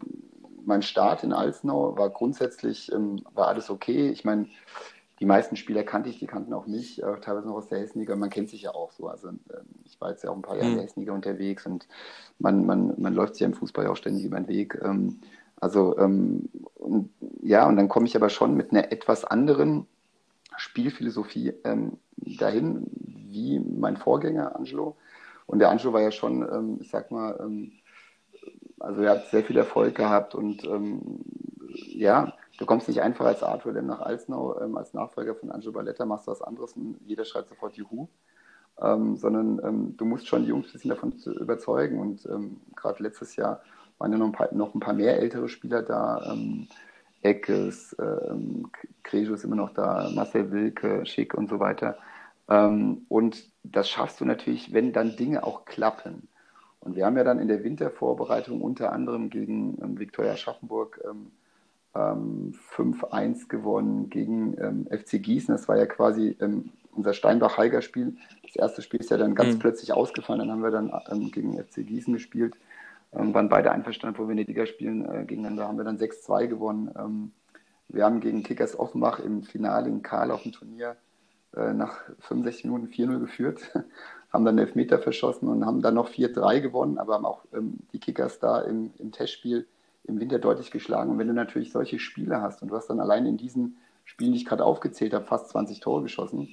mein Start in Alsnau war grundsätzlich, ähm, war alles okay. Ich meine, die meisten Spieler kannte ich, die kannten auch mich, äh, teilweise noch aus der Hessenliga. Man kennt sich ja auch so. Also ähm, ich war jetzt ja auch ein paar Jahre in der mhm. Hessenliga unterwegs und man, man, man läuft sich ja im Fußball ja auch ständig über den Weg. Ähm, also ähm, und, ja, und dann komme ich aber schon mit einer etwas anderen Spielphilosophie dahin, wie mein Vorgänger Angelo. Und der Anjo war ja schon, ähm, ich sag mal, ähm, also er hat sehr viel Erfolg gehabt und ähm, ja, du kommst nicht einfach als Arthur Lem nach Alsnau, ähm, als Nachfolger von Anjo Balletta, machst du was anderes und jeder schreit sofort Juhu. Ähm, sondern ähm, du musst schon die Jungs ein bisschen davon überzeugen. Und gerade letztes Jahr waren ja noch ein paar, noch ein paar mehr ältere Spieler da. Eckes, ähm, Krejo ist immer noch da, Marcel Wilke, Schick und so weiter. Ähm, und das schaffst du natürlich, wenn dann Dinge auch klappen. Und wir haben ja dann in der Wintervorbereitung unter anderem gegen ähm, Viktoria Schaffenburg ähm, ähm, 5-1 gewonnen gegen ähm, FC Gießen. Das war ja quasi ähm, unser Steinbach-Heiger-Spiel. Das erste Spiel ist ja dann ganz mhm. plötzlich ausgefallen. Dann haben wir dann ähm, gegen FC Gießen gespielt. Ähm, waren beide einverstanden, wo wir in der Liga spielen. Äh, gegeneinander haben wir dann 6-2 gewonnen. Wir haben gegen Kickers Offenbach im Finale in Karl auf dem Turnier äh, nach 65 Minuten 4-0 geführt, haben dann Elfmeter verschossen und haben dann noch 4-3 gewonnen, aber haben auch ähm, die Kickers da im, im Testspiel im Winter deutlich geschlagen. Und wenn du natürlich solche Spiele hast und du hast dann allein in diesen Spielen, die ich gerade aufgezählt habe, fast 20 Tore geschossen,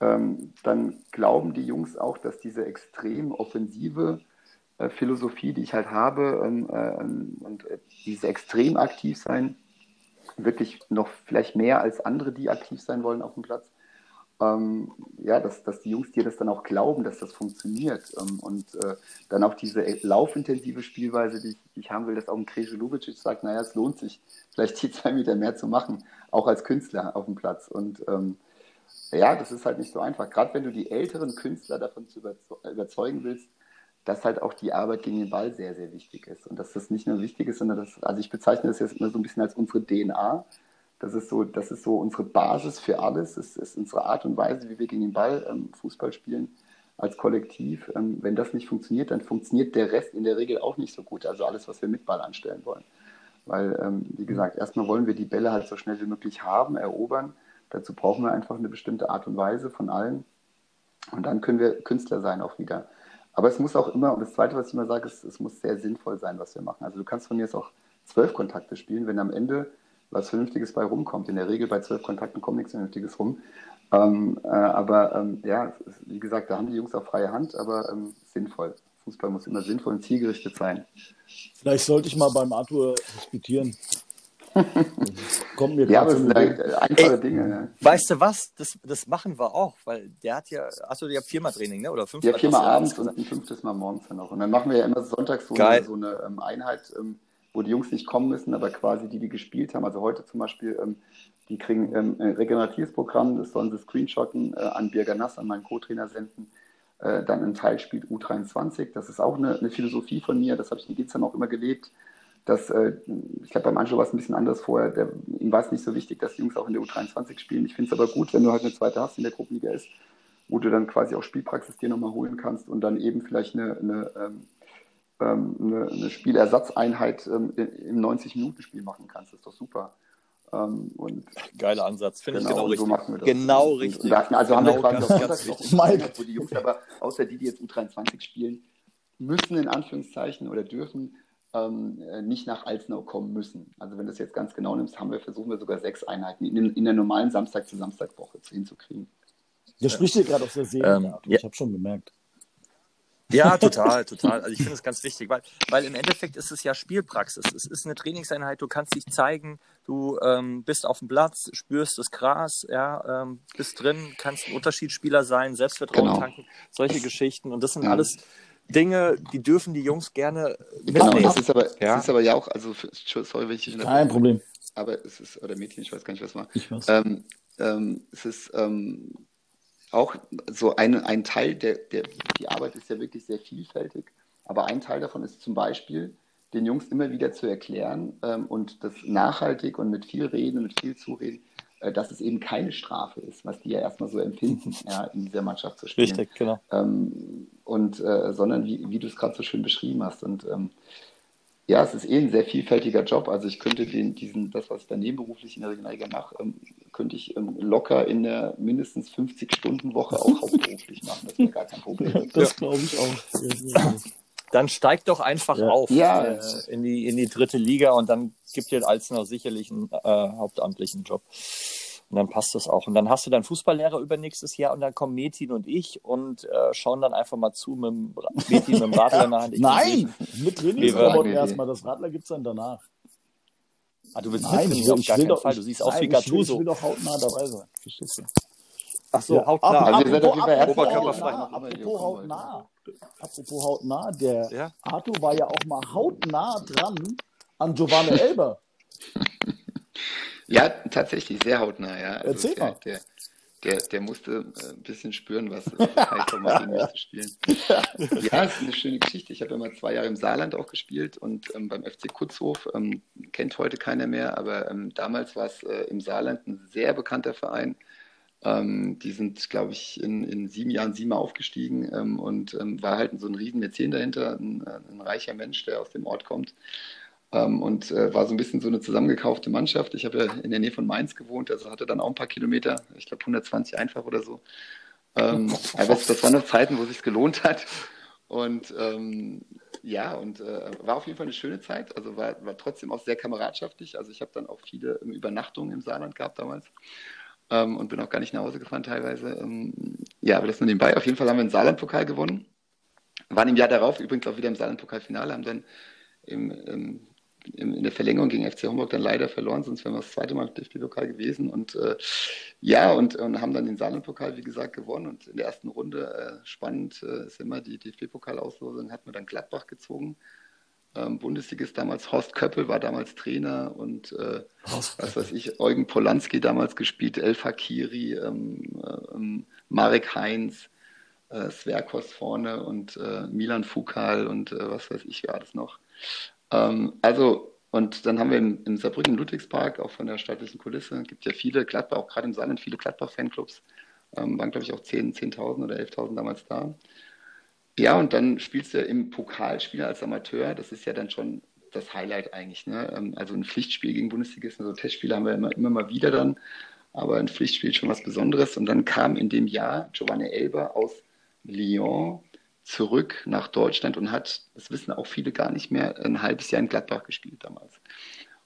ähm, dann glauben die Jungs auch, dass diese extrem offensive äh, Philosophie, die ich halt habe, ähm, äh, und äh, diese extrem aktiv sein, wirklich noch vielleicht mehr als andere, die aktiv sein wollen auf dem Platz, ähm, ja, dass, dass die Jungs dir das dann auch glauben, dass das funktioniert. Ähm, und äh, dann auch diese laufintensive Spielweise, die ich, die ich haben will, dass auch ein Kreje Lubicic sagt, naja, es lohnt sich, vielleicht die zwei Meter mehr zu machen, auch als Künstler auf dem Platz. Und ähm, ja, das ist halt nicht so einfach. Gerade wenn du die älteren Künstler davon zu überzeugen willst, dass halt auch die Arbeit gegen den Ball sehr, sehr wichtig ist. Und dass das nicht nur wichtig ist, sondern dass, also ich bezeichne das jetzt immer so ein bisschen als unsere DNA, das ist so, das ist so unsere Basis für alles. Es ist unsere Art und Weise, wie wir gegen den Ball ähm, Fußball spielen als Kollektiv. Ähm, wenn das nicht funktioniert, dann funktioniert der Rest in der Regel auch nicht so gut. Also alles, was wir mit Ball anstellen wollen. Weil, ähm, wie gesagt, erstmal wollen wir die Bälle halt so schnell wie möglich haben, erobern. Dazu brauchen wir einfach eine bestimmte Art und Weise von allen. Und dann können wir Künstler sein auch wieder. Aber es muss auch immer, und das Zweite, was ich immer sage, ist, es muss sehr sinnvoll sein, was wir machen. Also du kannst von mir jetzt auch zwölf Kontakte spielen, wenn am Ende was Vernünftiges bei rumkommt. In der Regel bei zwölf Kontakten kommt nichts Vernünftiges rum. Ähm, äh, aber ähm, ja, wie gesagt, da haben die Jungs auch freie Hand, aber ähm, sinnvoll. Fußball muss immer sinnvoll und zielgerichtet sein. Vielleicht sollte ich mal beim Arthur diskutieren. Kommt mir ja, aber das sind einfache Ey, Dinge. Ja. Weißt du was? Das, das machen wir auch, weil der hat ja, achso, ihr habt viermal Training, ne? Oder fünfmal? Ja, viermal abends und ein fünftes Mal morgens dann auch. Und dann machen wir ja immer sonntags so, eine, so eine ähm, Einheit, ähm, wo die Jungs nicht kommen müssen, aber quasi die, die gespielt haben. Also heute zum Beispiel, ähm, die kriegen ähm, ein regeneratives Programm, das sollen sie screenshotten, äh, an Birger Nass, an meinen Co-Trainer senden. Äh, dann ein Teil spielt U23. Das ist auch eine, eine Philosophie von mir, das habe ich in Gizern auch immer gelebt. Dass, äh, ich glaube, beim Anjo war es ein bisschen anders vorher. Der, ihm war es nicht so wichtig, dass die Jungs auch in der U23 spielen. Ich finde es aber gut, wenn du halt eine zweite hast in der Gruppenliga ist, wo du dann quasi auch Spielpraxis dir nochmal holen kannst und dann eben vielleicht eine, eine ähm, ähm, eine, eine, Spielersatzeinheit ähm, im 90-Minuten-Spiel machen kannst. Das ist doch super. Ähm, und Geiler Ansatz, finde genau, ich genau richtig. So machen wir das. Genau und, richtig. Und da, also genau haben wir genau quasi ganz, ganz Mike. wo die Jungs aber, außer die, die jetzt U23 spielen, müssen in Anführungszeichen oder dürfen ähm, nicht nach Alsnau kommen müssen. Also wenn du das jetzt ganz genau nimmst, haben wir, versuchen wir sogar sechs Einheiten in, in der normalen Samstag zu Samstagwoche hinzukriegen. Der spricht hier gerade aus der Seele. Ähm, ja. Ich habe schon gemerkt. Ja, total, total. Also ich finde es ganz wichtig, weil, weil im Endeffekt ist es ja Spielpraxis. Es ist eine Trainingseinheit, du kannst dich zeigen, du ähm, bist auf dem Platz, spürst das Gras, ja, ähm, bist drin, kannst ein Unterschiedsspieler sein, Selbstvertrauen genau. tanken, solche Geschichten. Und das sind ja. alles Dinge, die dürfen die Jungs gerne mitnehmen. Genau, das ist aber, ja. das ist aber ja auch, also sorry, wenn ich dich Kein Problem. Aber es ist, oder Mädchen, ich weiß gar nicht, was war. Ich weiß. Ähm, ähm, es ist ähm, auch so ein, ein Teil der, der, die Arbeit ist ja wirklich sehr vielfältig, aber ein Teil davon ist zum Beispiel, den Jungs immer wieder zu erklären ähm, und das nachhaltig und mit viel Reden und mit viel Zureden, äh, dass es eben keine Strafe ist, was die ja erstmal so empfinden, ja, in dieser Mannschaft zu spielen. Richtig, genau. Ähm, und, äh, sondern wie, wie du es gerade so schön beschrieben hast. Und ähm, ja, es ist eh ein sehr vielfältiger Job. Also ich könnte den, diesen, das, was ich dann nebenberuflich in der Regionalliga mache, ähm, könnte ich ähm, locker in der mindestens 50-Stunden-Woche auch hauptberuflich machen. Das wäre gar kein Problem. das glaube ich auch. Dann steig doch einfach ja. auf ja. äh, in, die, in die dritte Liga und dann gibt dir Alzenau sicherlich einen äh, hauptamtlichen Job. Und dann passt das auch. Und dann hast du deinen Fußballlehrer übernächstes Jahr und dann kommen Metin und ich und äh, schauen dann einfach mal zu mit dem Metin mit dem Radler in der Hand. Nein, mit Trainingsroboter erstmal. Das Radler gibt es dann danach. Ah, du willst Nein, ich will, auf gar keinen Fall. Du siehst aus wie Gattuso. Ich will doch hautnah dabei sein. Verstehst du? Ach so, ja, hautnah. Also ihr seid auf jeden Fall Oberkörperfrei. Apropos hautnah. Apropos hautnah. Der ja? Arthur war ja auch mal hautnah dran an Giovanni Elber. Ja, tatsächlich, sehr hautnah, ja. Also Erzähl der, mal. Der, der, der musste äh, ein bisschen spüren, was es heißt, mal gegen mich zu spielen. Ja, es ist eine schöne Geschichte. Ich habe ja mal zwei Jahre im Saarland auch gespielt und ähm, beim FC Kutzhof, ähm, kennt heute keiner mehr, aber ähm, damals war es äh, im Saarland ein sehr bekannter Verein. Ähm, die sind, glaube ich, in, in sieben Jahren siebenmal aufgestiegen ähm, und ähm, war halt so ein riesen Mäzen dahinter, ein, ein reicher Mensch, der aus dem Ort kommt. Ähm, und äh, war so ein bisschen so eine zusammengekaufte Mannschaft. Ich habe ja in der Nähe von Mainz gewohnt, also hatte dann auch ein paar Kilometer, ich glaube 120 einfach oder so. Ähm, aber das, das waren noch Zeiten, wo es sich gelohnt hat. Und ähm, ja, und äh, war auf jeden Fall eine schöne Zeit. Also war, war trotzdem auch sehr kameradschaftlich. Also ich habe dann auch viele Übernachtungen im Saarland gehabt damals. Ähm, und bin auch gar nicht nach Hause gefahren teilweise. Ähm, ja, aber das nur nebenbei. Auf jeden Fall haben wir den Saarlandpokal gewonnen. Waren im Jahr darauf übrigens auch wieder im Saarlandpokalfinale, haben dann im, im in der Verlängerung gegen FC Homburg dann leider verloren, sonst wären wir das zweite Mal im DFB-Pokal gewesen. Und äh, ja, und, und, haben dann den Saarland-Pokal, wie gesagt, gewonnen. Und in der ersten Runde, äh, spannend äh, ist immer die DFB-Pokalauslosung, hat man dann Gladbach gezogen. Ähm, Bundesligist damals, Horst Köppel war damals Trainer und äh, was weiß ich, Eugen Polanski damals gespielt, El Fakiri, ähm, ähm, Marek Heinz, äh, Sverkos vorne und äh, Milan Fukal und äh, was weiß ich, wer alles noch. Ähm, also, und dann haben wir im, im Saarbrücken Ludwigspark, auch von der staatlichen Kulisse, gibt ja viele Gladbach, auch gerade im Saarland, viele Gladbach-Fanclubs. Ähm, waren, glaube ich, auch 10.000 10 oder 11.000 damals da. Ja, und dann spielst du im Pokalspiel als Amateur. Das ist ja dann schon das Highlight eigentlich. Ne? Ähm, also ein Pflichtspiel gegen Bundesligisten, so Testspiele haben wir immer, immer mal wieder dann. Aber ein Pflichtspiel ist schon was Besonderes. Und dann kam in dem Jahr Giovanni Elber aus Lyon zurück nach Deutschland und hat, das wissen auch viele gar nicht mehr, ein halbes Jahr in Gladbach gespielt damals.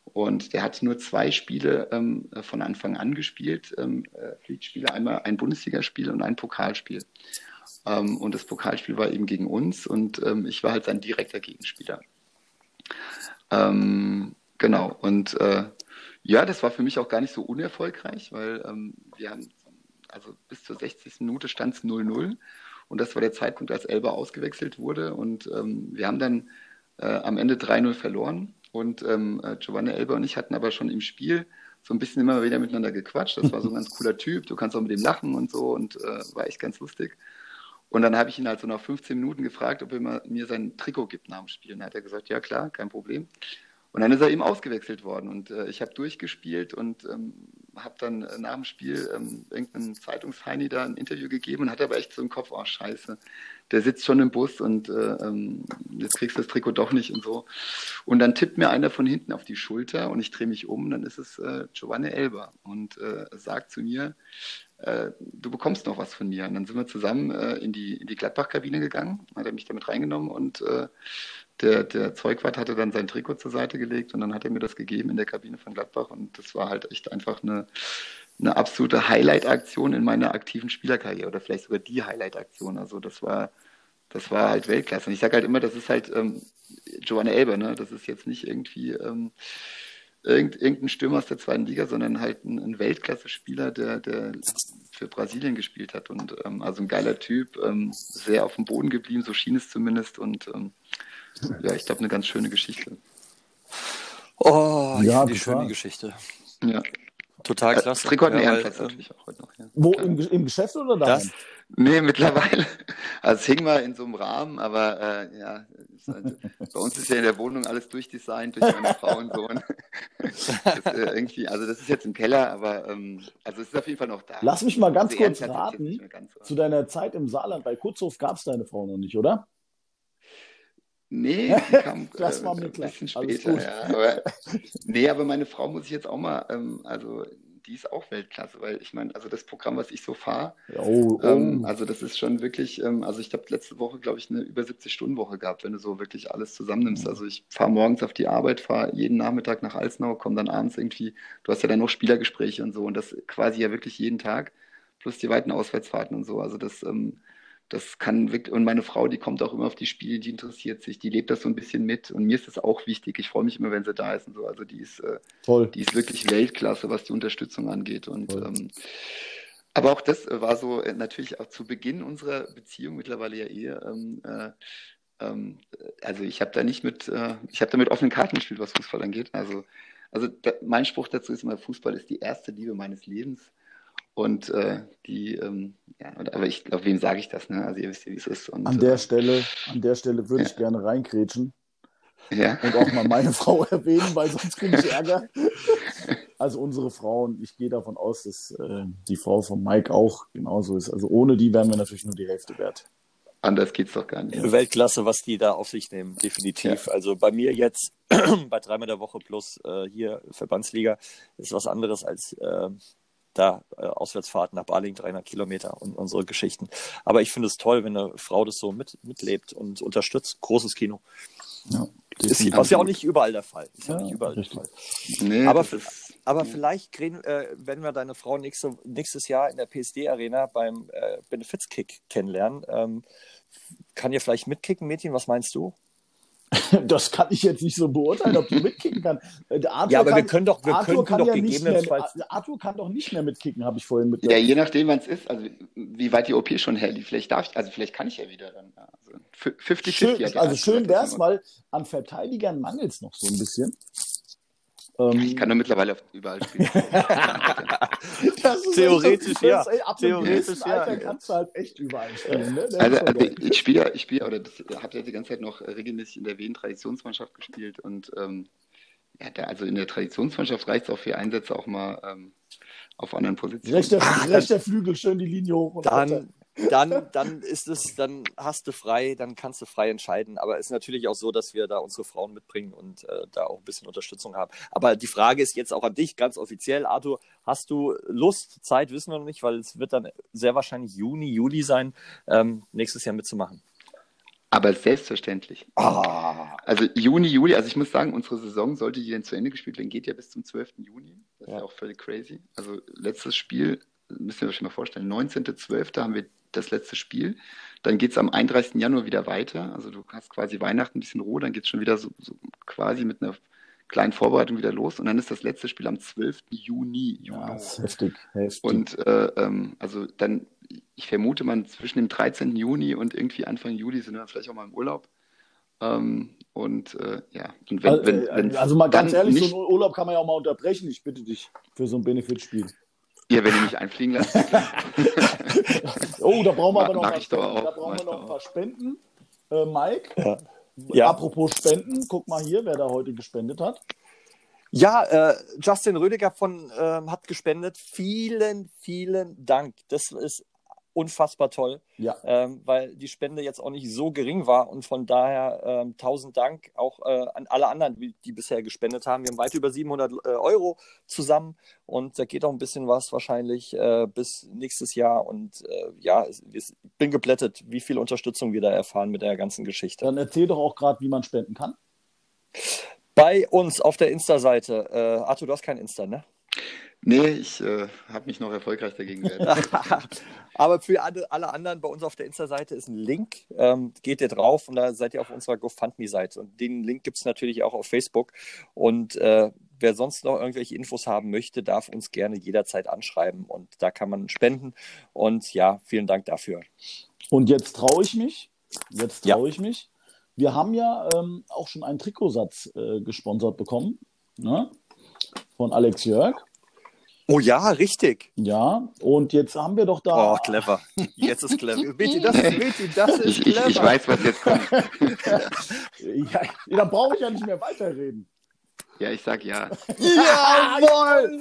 Und der hat nur zwei Spiele ähm, von Anfang an gespielt, ähm, äh, einmal ein Bundesligaspiel und ein Pokalspiel. Ähm, und das Pokalspiel war eben gegen uns und ähm, ich war halt sein direkter Gegenspieler. Ähm, genau, und äh, ja, das war für mich auch gar nicht so unerfolgreich, weil ähm, wir haben, also bis zur 60. Minute stand es 0-0 und das war der Zeitpunkt, als Elba ausgewechselt wurde. Und ähm, wir haben dann äh, am Ende 3-0 verloren. Und ähm, äh, Giovanni Elba und ich hatten aber schon im Spiel so ein bisschen immer wieder miteinander gequatscht. Das war so ein ganz cooler Typ. Du kannst auch mit dem lachen und so. Und äh, war echt ganz lustig. Und dann habe ich ihn halt so nach 15 Minuten gefragt, ob er mir sein Trikot gibt nach dem Spiel. Und dann hat er gesagt, ja klar, kein Problem. Und dann ist er eben ausgewechselt worden und äh, ich habe durchgespielt und ähm, habe dann äh, nach dem Spiel ähm, irgendeinem Zeitungsheini da ein Interview gegeben und hatte aber echt so im Kopf, oh scheiße, der sitzt schon im Bus und äh, ähm, jetzt kriegst du das Trikot doch nicht und so. Und dann tippt mir einer von hinten auf die Schulter und ich drehe mich um, dann ist es äh, Giovanni Elber und äh, sagt zu mir, äh, du bekommst noch was von mir. Und dann sind wir zusammen äh, in die, in die Gladbach-Kabine gegangen, hat er mich damit reingenommen und der, der Zeugwart hatte dann sein Trikot zur Seite gelegt und dann hat er mir das gegeben in der Kabine von Gladbach und das war halt echt einfach eine, eine absolute Highlight-Aktion in meiner aktiven Spielerkarriere oder vielleicht sogar die Highlight-Aktion. Also das war, das war halt Weltklasse. Und ich sage halt immer, das ist halt ähm, Giovanni Elber, ne? Das ist jetzt nicht irgendwie ähm, irgendein Stürmer aus der zweiten Liga, sondern halt ein, ein Weltklasse-Spieler, der, der für Brasilien gespielt hat. Und ähm, also ein geiler Typ, ähm, sehr auf dem Boden geblieben, so schien es zumindest. Und ähm, ja, ich glaube, eine ganz schöne Geschichte. Oh, ja, die schöne Geschichte. Ja. Total klasse. Das Trikot hat einen ja, Ehrenplatz äh, natürlich auch heute noch. Ja. Wo, im, im, Geschäft oder da? Nee, mittlerweile. Also es hing mal in so einem Rahmen, aber äh, ja, halt, bei uns ist ja in der Wohnung alles durchdesignt durch meine Frau und so. das, äh, irgendwie, also das ist jetzt im Keller, aber ähm, also es ist auf jeden Fall noch da. Lass mich mal ganz kurz raten. Ganz, zu deiner Zeit im Saarland bei Kurzhof gab es deine Frau noch nicht, oder? Nee, die kam das äh, war ein bisschen später. Ja, aber, nee, aber meine Frau muss ich jetzt auch mal, ähm, also die ist auch Weltklasse, weil ich meine, also das Programm, was ich so fahre, oh, oh. ähm, also das ist schon wirklich, ähm, also ich habe letzte Woche, glaube ich, eine über 70-Stunden-Woche gehabt, wenn du so wirklich alles zusammennimmst. Also ich fahre morgens auf die Arbeit, fahre jeden Nachmittag nach Alsnau, komme dann abends irgendwie, du hast ja dann noch Spielergespräche und so und das quasi ja wirklich jeden Tag, plus die weiten Auswärtsfahrten und so. Also das ähm, das kann wirklich, und meine Frau, die kommt auch immer auf die Spiele, die interessiert sich, die lebt das so ein bisschen mit und mir ist das auch wichtig. Ich freue mich immer, wenn sie da ist und so. Also die ist, äh, Toll. die ist wirklich Weltklasse, was die Unterstützung angeht. Und ähm, aber auch das war so äh, natürlich auch zu Beginn unserer Beziehung, mittlerweile ja Ehe. Ähm, äh, ähm, also ich habe da nicht mit, äh, ich habe da mit offenen Karten gespielt, was Fußball angeht. Also, also da, mein Spruch dazu ist immer, Fußball ist die erste Liebe meines Lebens. Und äh, die, ähm, ja, aber ich glaube, wem sage ich das? Ne? Also ihr wisst ja, wie es ist. Und, An der äh, Stelle, an der Stelle würde Ja. ich gerne reingrätschen ja. und auch mal meine Frau erwähnen, weil sonst kriege ich Ärger. Also unsere Frauen, ich gehe davon aus, dass äh, die Frau von Mike auch genauso ist. Also ohne die wären wir natürlich nur die Hälfte wert. Anders geht's doch gar nicht. Weltklasse, was die da auf sich nehmen, definitiv. Also bei mir jetzt bei dreimal der Woche plus äh, hier Verbandsliga ist was anderes als äh, da äh, Auswärtsfahrt nach Baling 300 Kilometer und unsere Geschichten. Aber ich finde es toll, wenn eine Frau das so mit, mitlebt und unterstützt. Großes Kino. Ja, Ist, was ja auch nicht überall der Fall. Ist ja, Ja, nicht überall richtig. der Fall. Nee, Aber, ist, aber vielleicht kriegen, äh, werden wir deine Frau nächste, nächstes Jahr in der PSD-Arena beim äh, Benefizkick kennenlernen. Ähm, kann ihr vielleicht mitkicken, Mädchen? Was meinst du? Das kann ich jetzt nicht so beurteilen, ob die mitkicken kann. Äh, Arthur Ja, aber kann, wir können doch, wir Arthur könnten kann doch ja nicht mehr, gegebenenfalls. Arthur kann doch nicht mehr mitkicken, habe ich vorhin mit ja, je nachdem, wann es ist, also wie weit die OP schon herlief. Vielleicht darf ich, also vielleicht kann ich ja wieder dann. ja, Also 50-50. Schön, hat der also schön gesagt, wäre es, weil an Verteidigern mangelt es noch so ein bisschen. Ähm, Ich kann doch mittlerweile überall spielen. das ist Theoretisch, ja. ab Theoretisch, ja. Alter kannst du halt echt überall spielen. Ne? Also, also ich spiele, ja- ich spiele, oder das habe ja die ganze Zeit noch regelmäßig in der Wien-Traditionsmannschaft gespielt und ähm, ja, da, also in der Traditionsmannschaft reicht es auch für Einsätze auch mal ähm, auf anderen Positionen. rechter, rechter Flügel, schön die Linie hoch und runter. Dann, dann, ist es, dann hast du frei, dann kannst du frei entscheiden. Aber es ist natürlich auch so, dass wir da unsere Frauen mitbringen und äh, da auch ein bisschen Unterstützung haben. Aber die Frage ist jetzt auch an dich ganz offiziell, Arthur, hast du Lust, Zeit, wissen wir noch nicht, weil es wird dann sehr wahrscheinlich Juni, Juli sein, ähm, nächstes Jahr mitzumachen. Aber selbstverständlich. Ah, Also Juni, Juli, also ich muss sagen, unsere Saison, sollte die denn zu Ende gespielt werden, geht ja bis zum 12. Juni. Das ist Ja. ja auch völlig crazy. Also letztes Spiel, müssen wir euch mal vorstellen, 19.12. haben wir das letzte Spiel. Dann geht es am 31. Januar wieder weiter. Also du hast quasi Weihnachten ein bisschen Ruhe, dann geht es schon wieder so, so quasi mit einer kleinen Vorbereitung wieder los. Und dann ist das letzte Spiel am 12. Juni. Ja, das ist heftig, heftig. Und äh, ähm, also dann, ich vermute man zwischen dem 13. Juni und irgendwie Anfang Juli sind wir vielleicht auch mal im Urlaub. Ähm, und äh, ja, und wenn, also, wenn, äh, also mal ganz dann ehrlich, nicht, so einen Urlaub kann man ja auch mal unterbrechen. Ich bitte dich für so ein Benefitspiel. Ja, wenn ihr mich einfliegen lasst, Oh, da brauchen wir aber noch, auch, Da brauchen wir noch ein paar Spenden. Äh, Mike, ja. Ja. apropos Spenden, guck mal hier, wer da heute gespendet hat. Ja, äh, Justin Rödiger von, ähm, hat gespendet. Vielen, vielen Dank. Das ist unfassbar toll, Ja, ähm, weil die Spende jetzt auch nicht so gering war und von daher ähm, tausend Dank auch äh, an alle anderen, die, die bisher gespendet haben. Wir haben weit über 700 äh, Euro zusammen und da geht auch ein bisschen was wahrscheinlich äh, bis nächstes Jahr und äh, ja, es- ich bin geblättet, wie viel Unterstützung wir da erfahren mit der ganzen Geschichte. dann erzähl doch auch gerade, wie man spenden kann. Bei uns auf der Insta-Seite, äh, Arthur, du hast kein Insta, ne? Nee, ich äh, habe mich noch erfolgreich dagegen gewehrt. Aber für alle, alle anderen bei uns auf der Insta-Seite ist ein Link. Ähm, geht ihr drauf und da seid ihr auf unserer GoFundMe-Seite. Und den Link gibt es natürlich auch auf Facebook. Und äh, wer sonst noch irgendwelche Infos haben möchte, darf uns gerne jederzeit anschreiben. Und da kann man spenden. Und ja, vielen Dank dafür. Und jetzt traue ich mich. Jetzt Ja. traue ich mich. Wir haben ja ähm, auch schon einen Trikotsatz äh, gesponsert bekommen. Ne? Von Alex Jörg. Oh ja, richtig. Ja, und jetzt haben wir doch da. Oh, clever. Jetzt ist clever. Mädchen, das ist, Mädchen, das ist Ich, ich, clever. ich weiß, was jetzt kommt. Ja, da brauche ich ja nicht mehr weiterreden. Ja, ich sag ja. Jawohl!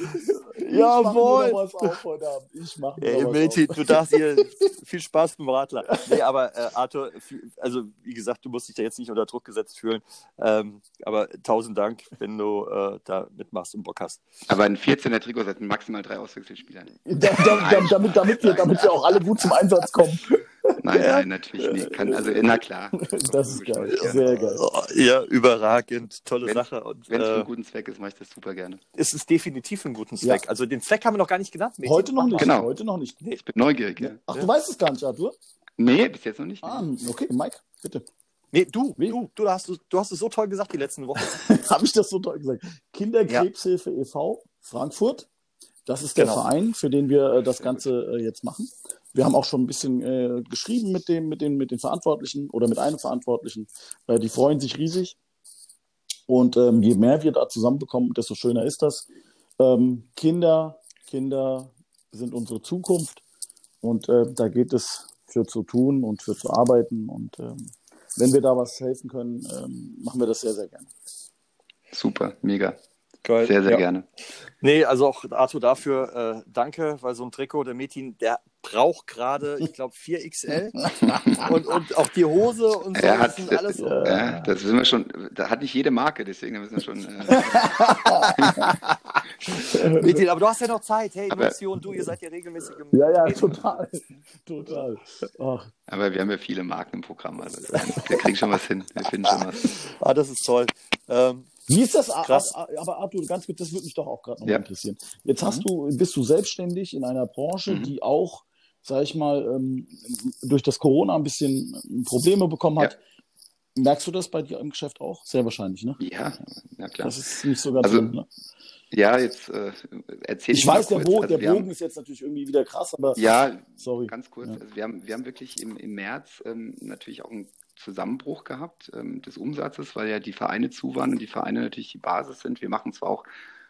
Ich Jawohl! mach. Ich mache mir Ey, auf. du darfst hier viel Spaß beim Radler. Nee, aber äh, Arthur, also wie gesagt, du musst dich da jetzt nicht unter Druck gesetzt fühlen. Ähm, aber tausend Dank, wenn du äh, da mitmachst und Bock hast. Aber ein 14er Trikot hat maximal drei Auswechselspieler. Da, da, da, damit, damit, wir, damit wir auch alle gut zum Einsatz kommen. Nein, nein, natürlich nicht. Kann, also, na klar. Das ist geil. Sehr geil. Oh, ja, überragend, tolle Wenn- Sache. Und Wenn es für äh, einen guten Zweck ist, mache ich das super gerne. es ist definitiv ein guten Zweck. Ja. Also den Zweck haben wir noch gar nicht genannt. Heute noch nicht. Genau. Heute noch nicht. Ich bin neugierig. Ja. Ach, du weißt es gar nicht, Arthur? Nee, bis jetzt noch nicht. Ah, okay, Mike, bitte. Nee, du, Wie? du, du hast, du hast es so toll gesagt die letzten Wochen. Habe ich das so toll gesagt? Kinderkrebshilfe e.V. Frankfurt. Das ist der Genau. Verein, für den wir äh, das Ganze äh, jetzt machen. Wir haben auch schon ein bisschen äh, geschrieben mit dem, mit den, mit den Verantwortlichen oder mit einem Verantwortlichen. Äh, die freuen sich riesig. Und ähm, je mehr wir da zusammenbekommen, desto schöner ist das. Ähm, Kinder, Kinder sind unsere Zukunft und äh, da geht es für zu tun und für zu arbeiten und ähm, wenn wir da was helfen können, ähm, machen wir das sehr, sehr gerne. Super, mega. Geil. Sehr, sehr Ja. gerne. Nee, also auch Arthur dafür äh, danke, weil so ein Trikot, der Metin, der braucht gerade, ich glaube, 4XL und, und auch die Hose und so, Er das hat, sind alles so. ja, das wissen wir schon, da hat nicht jede Marke, deswegen müssen wir schon. Äh, Metin, aber du hast ja noch Zeit. Hey, Aber- Lucio und du, ihr seid ja regelmäßig im Ja, ja, total. Total. Ach, aber wir haben ja viele Marken im Programm, also wir kriegen schon was hin. Wir finden schon was. Ah, das ist toll. Ähm, Wie ist das? A- Krass. A- Aber Arthur, ganz kurz, das würde mich doch auch gerade noch Ja. interessieren. Jetzt hast du, bist du selbstständig in einer Branche, Mhm. die auch, sag ich mal, ähm, durch das Corona ein bisschen ähm, Probleme bekommen hat. Merkst du das bei dir im Geschäft auch? Sehr wahrscheinlich, ne? Ja, na klar. Das ist nicht so ganz Also, schlimm, ne? Ja, jetzt äh, erzähle Ich mal weiß, der, kurz. Bo Also der wir haben- Bogen ist jetzt natürlich irgendwie wieder krass, aber Ja, sorry. Ganz kurz, Ja. also wir haben, wir haben wirklich im, im März ähm, natürlich auch einen Zusammenbruch gehabt ähm, des Umsatzes, weil ja die Vereine zu waren und die Vereine natürlich die Basis sind. Wir machen zwar auch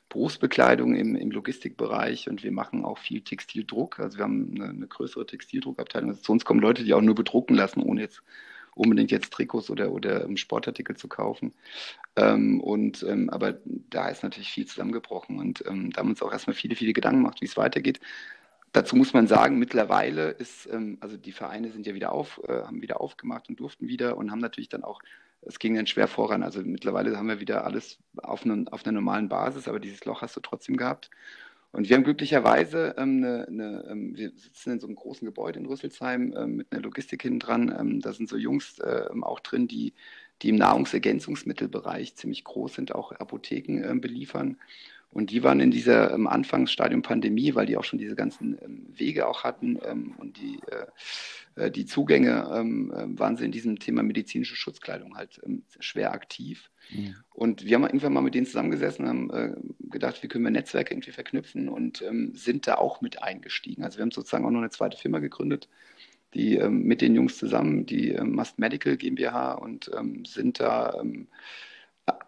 Berufsbekleidung im, im Logistikbereich und wir machen auch viel Textildruck. Also wir haben eine, eine größere Textildruckabteilung. Also zu uns kommen Leute, die auch nur bedrucken lassen, ohne jetzt unbedingt jetzt Trikots oder, oder ähm, Sportartikel zu kaufen. Ähm, und ähm, aber da ist natürlich viel zusammengebrochen und ähm, da haben wir uns auch erstmal viele, viele Gedanken gemacht, wie es weitergeht. Dazu muss man sagen, mittlerweile ist, ähm, also die Vereine sind ja wieder auf, äh, haben wieder aufgemacht und durften wieder und haben natürlich dann auch, es ging dann schwer voran. Also mittlerweile haben wir wieder alles auf, einem, auf einer normalen Basis, aber dieses Loch hast du trotzdem gehabt. Und wir haben glücklicherweise ähm, eine, eine, ähm, wir sitzen in so einem großen Gebäude in Rüsselsheim ähm, mit einer Logistik hinten dran. Ähm, da sind so Jungs äh, auch drin, die, die im Nahrungsergänzungsmittelbereich ziemlich groß sind, auch Apotheken ähm, beliefern. Und die waren in dieser ähm, Anfangsstadium Pandemie, weil die auch schon diese ganzen ähm, Wege auch hatten ähm, und die, äh, äh, die Zugänge, ähm, äh, waren sie in diesem Thema medizinische Schutzkleidung halt ähm, schwer aktiv. Mhm. Und wir haben irgendwann mal mit denen zusammengesessen und haben äh, gedacht, wie können wir Netzwerke irgendwie verknüpfen und ähm, sind da auch mit eingestiegen. Also wir haben sozusagen auch noch eine zweite Firma gegründet, die ähm, mit den Jungs zusammen, die ähm, Must Medical GmbH und ähm, sind da ähm,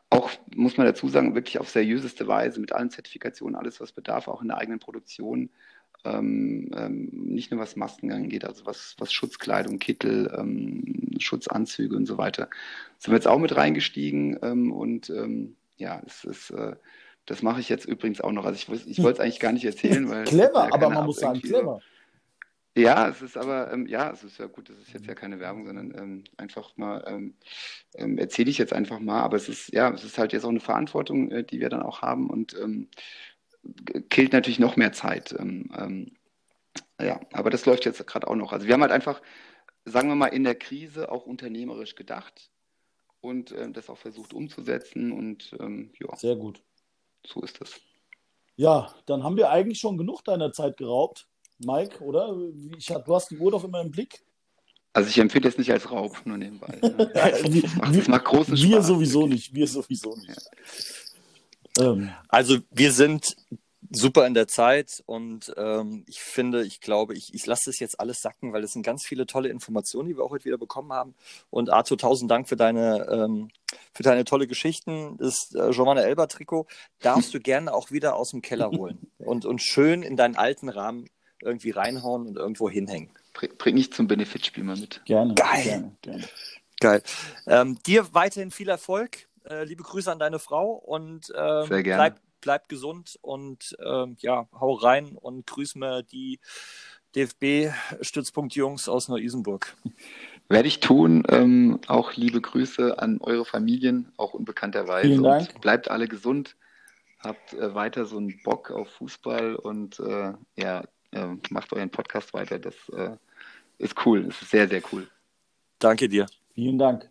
auch, muss man dazu sagen, wirklich auf seriöseste Weise mit allen Zertifikationen, alles, was bedarf, auch in der eigenen Produktion. Ähm, ähm, nicht nur was Masken angeht, also was, was Schutzkleidung, Kittel, ähm, Schutzanzüge und so weiter. Sind wir jetzt auch mit reingestiegen ähm, und ähm, ja, es ist, äh, das mache ich jetzt übrigens auch noch. Also ich, ich wollte es eigentlich gar nicht erzählen, weil Clever, ja aber man muss sagen, irgendwie so- clever. Ja, es ist aber, ähm, ja, es ist ja gut, das ist jetzt ja keine Werbung, sondern ähm, einfach mal, ähm, ähm, erzähle ich jetzt einfach mal, aber es ist, ja, es ist halt jetzt auch eine Verantwortung, äh, die wir dann auch haben und ähm, killt natürlich noch mehr Zeit. Ähm, ja, aber das läuft jetzt gerade auch noch. Also wir haben halt einfach, sagen wir mal, in der Krise auch unternehmerisch gedacht und das auch versucht umzusetzen und ja, Sehr gut. so ist das. Ja, dann haben wir eigentlich schon genug deiner Zeit geraubt, Mike, oder? Ich, du hast die Uhr doch immer im Blick. Also ich empfehle es nicht als Raub, nur nebenbei. ne? Wir, Das macht, das macht großen wir Spaß. sowieso wirklich. nicht, wir sowieso nicht. Ähm, Also wir sind super in der Zeit und ähm, ich finde, ich glaube, ich, ich lasse das jetzt alles sacken, weil es sind ganz viele tolle Informationen, die wir auch heute wieder bekommen haben. Und Arthur, tausend Dank für deine, ähm, für deine tolle Geschichten. Das äh, Giovanna Elber Trikot darfst du gerne auch wieder aus dem Keller holen und, und schön in deinen alten Rahmen irgendwie reinhauen und irgendwo hinhängen. Bring, ich zum Benefitspiel mal mit. gerne, Geil. gerne, gerne. Geil. Ähm, dir weiterhin viel Erfolg. Äh, liebe Grüße an deine Frau und ähm, Sehr gerne. bleib, bleib gesund und ähm, ja, hau rein und grüß mir die DFB-Stützpunkt-Jungs aus Neu-Isenburg. Werde ich tun. Ähm, auch liebe Grüße an eure Familien, auch unbekannterweise. Vielen Dank. Und bleibt alle gesund. Habt äh, weiter so einen Bock auf Fußball und äh, ja, äh, macht euren Podcast weiter. Das äh, ist cool. Das ist sehr, sehr cool. Danke dir. Vielen Dank.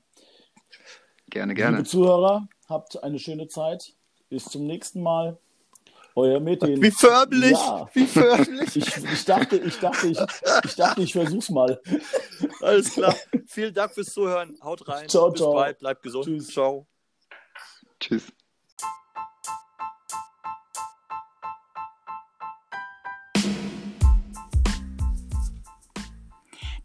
Gerne, gerne. Liebe Zuhörer, habt eine schöne Zeit. Bis zum nächsten Mal. Euer Metin. Wie förmlich! Ja. Wie förmlich! Ich, ich dachte, ich dachte, ich, ich dachte, ich versuch's mal. Alles klar. Vielen Dank fürs Zuhören. Haut rein. Ciao, Bis ciao. bald. Bleibt gesund. Tschüss. Ciao. Tschüss.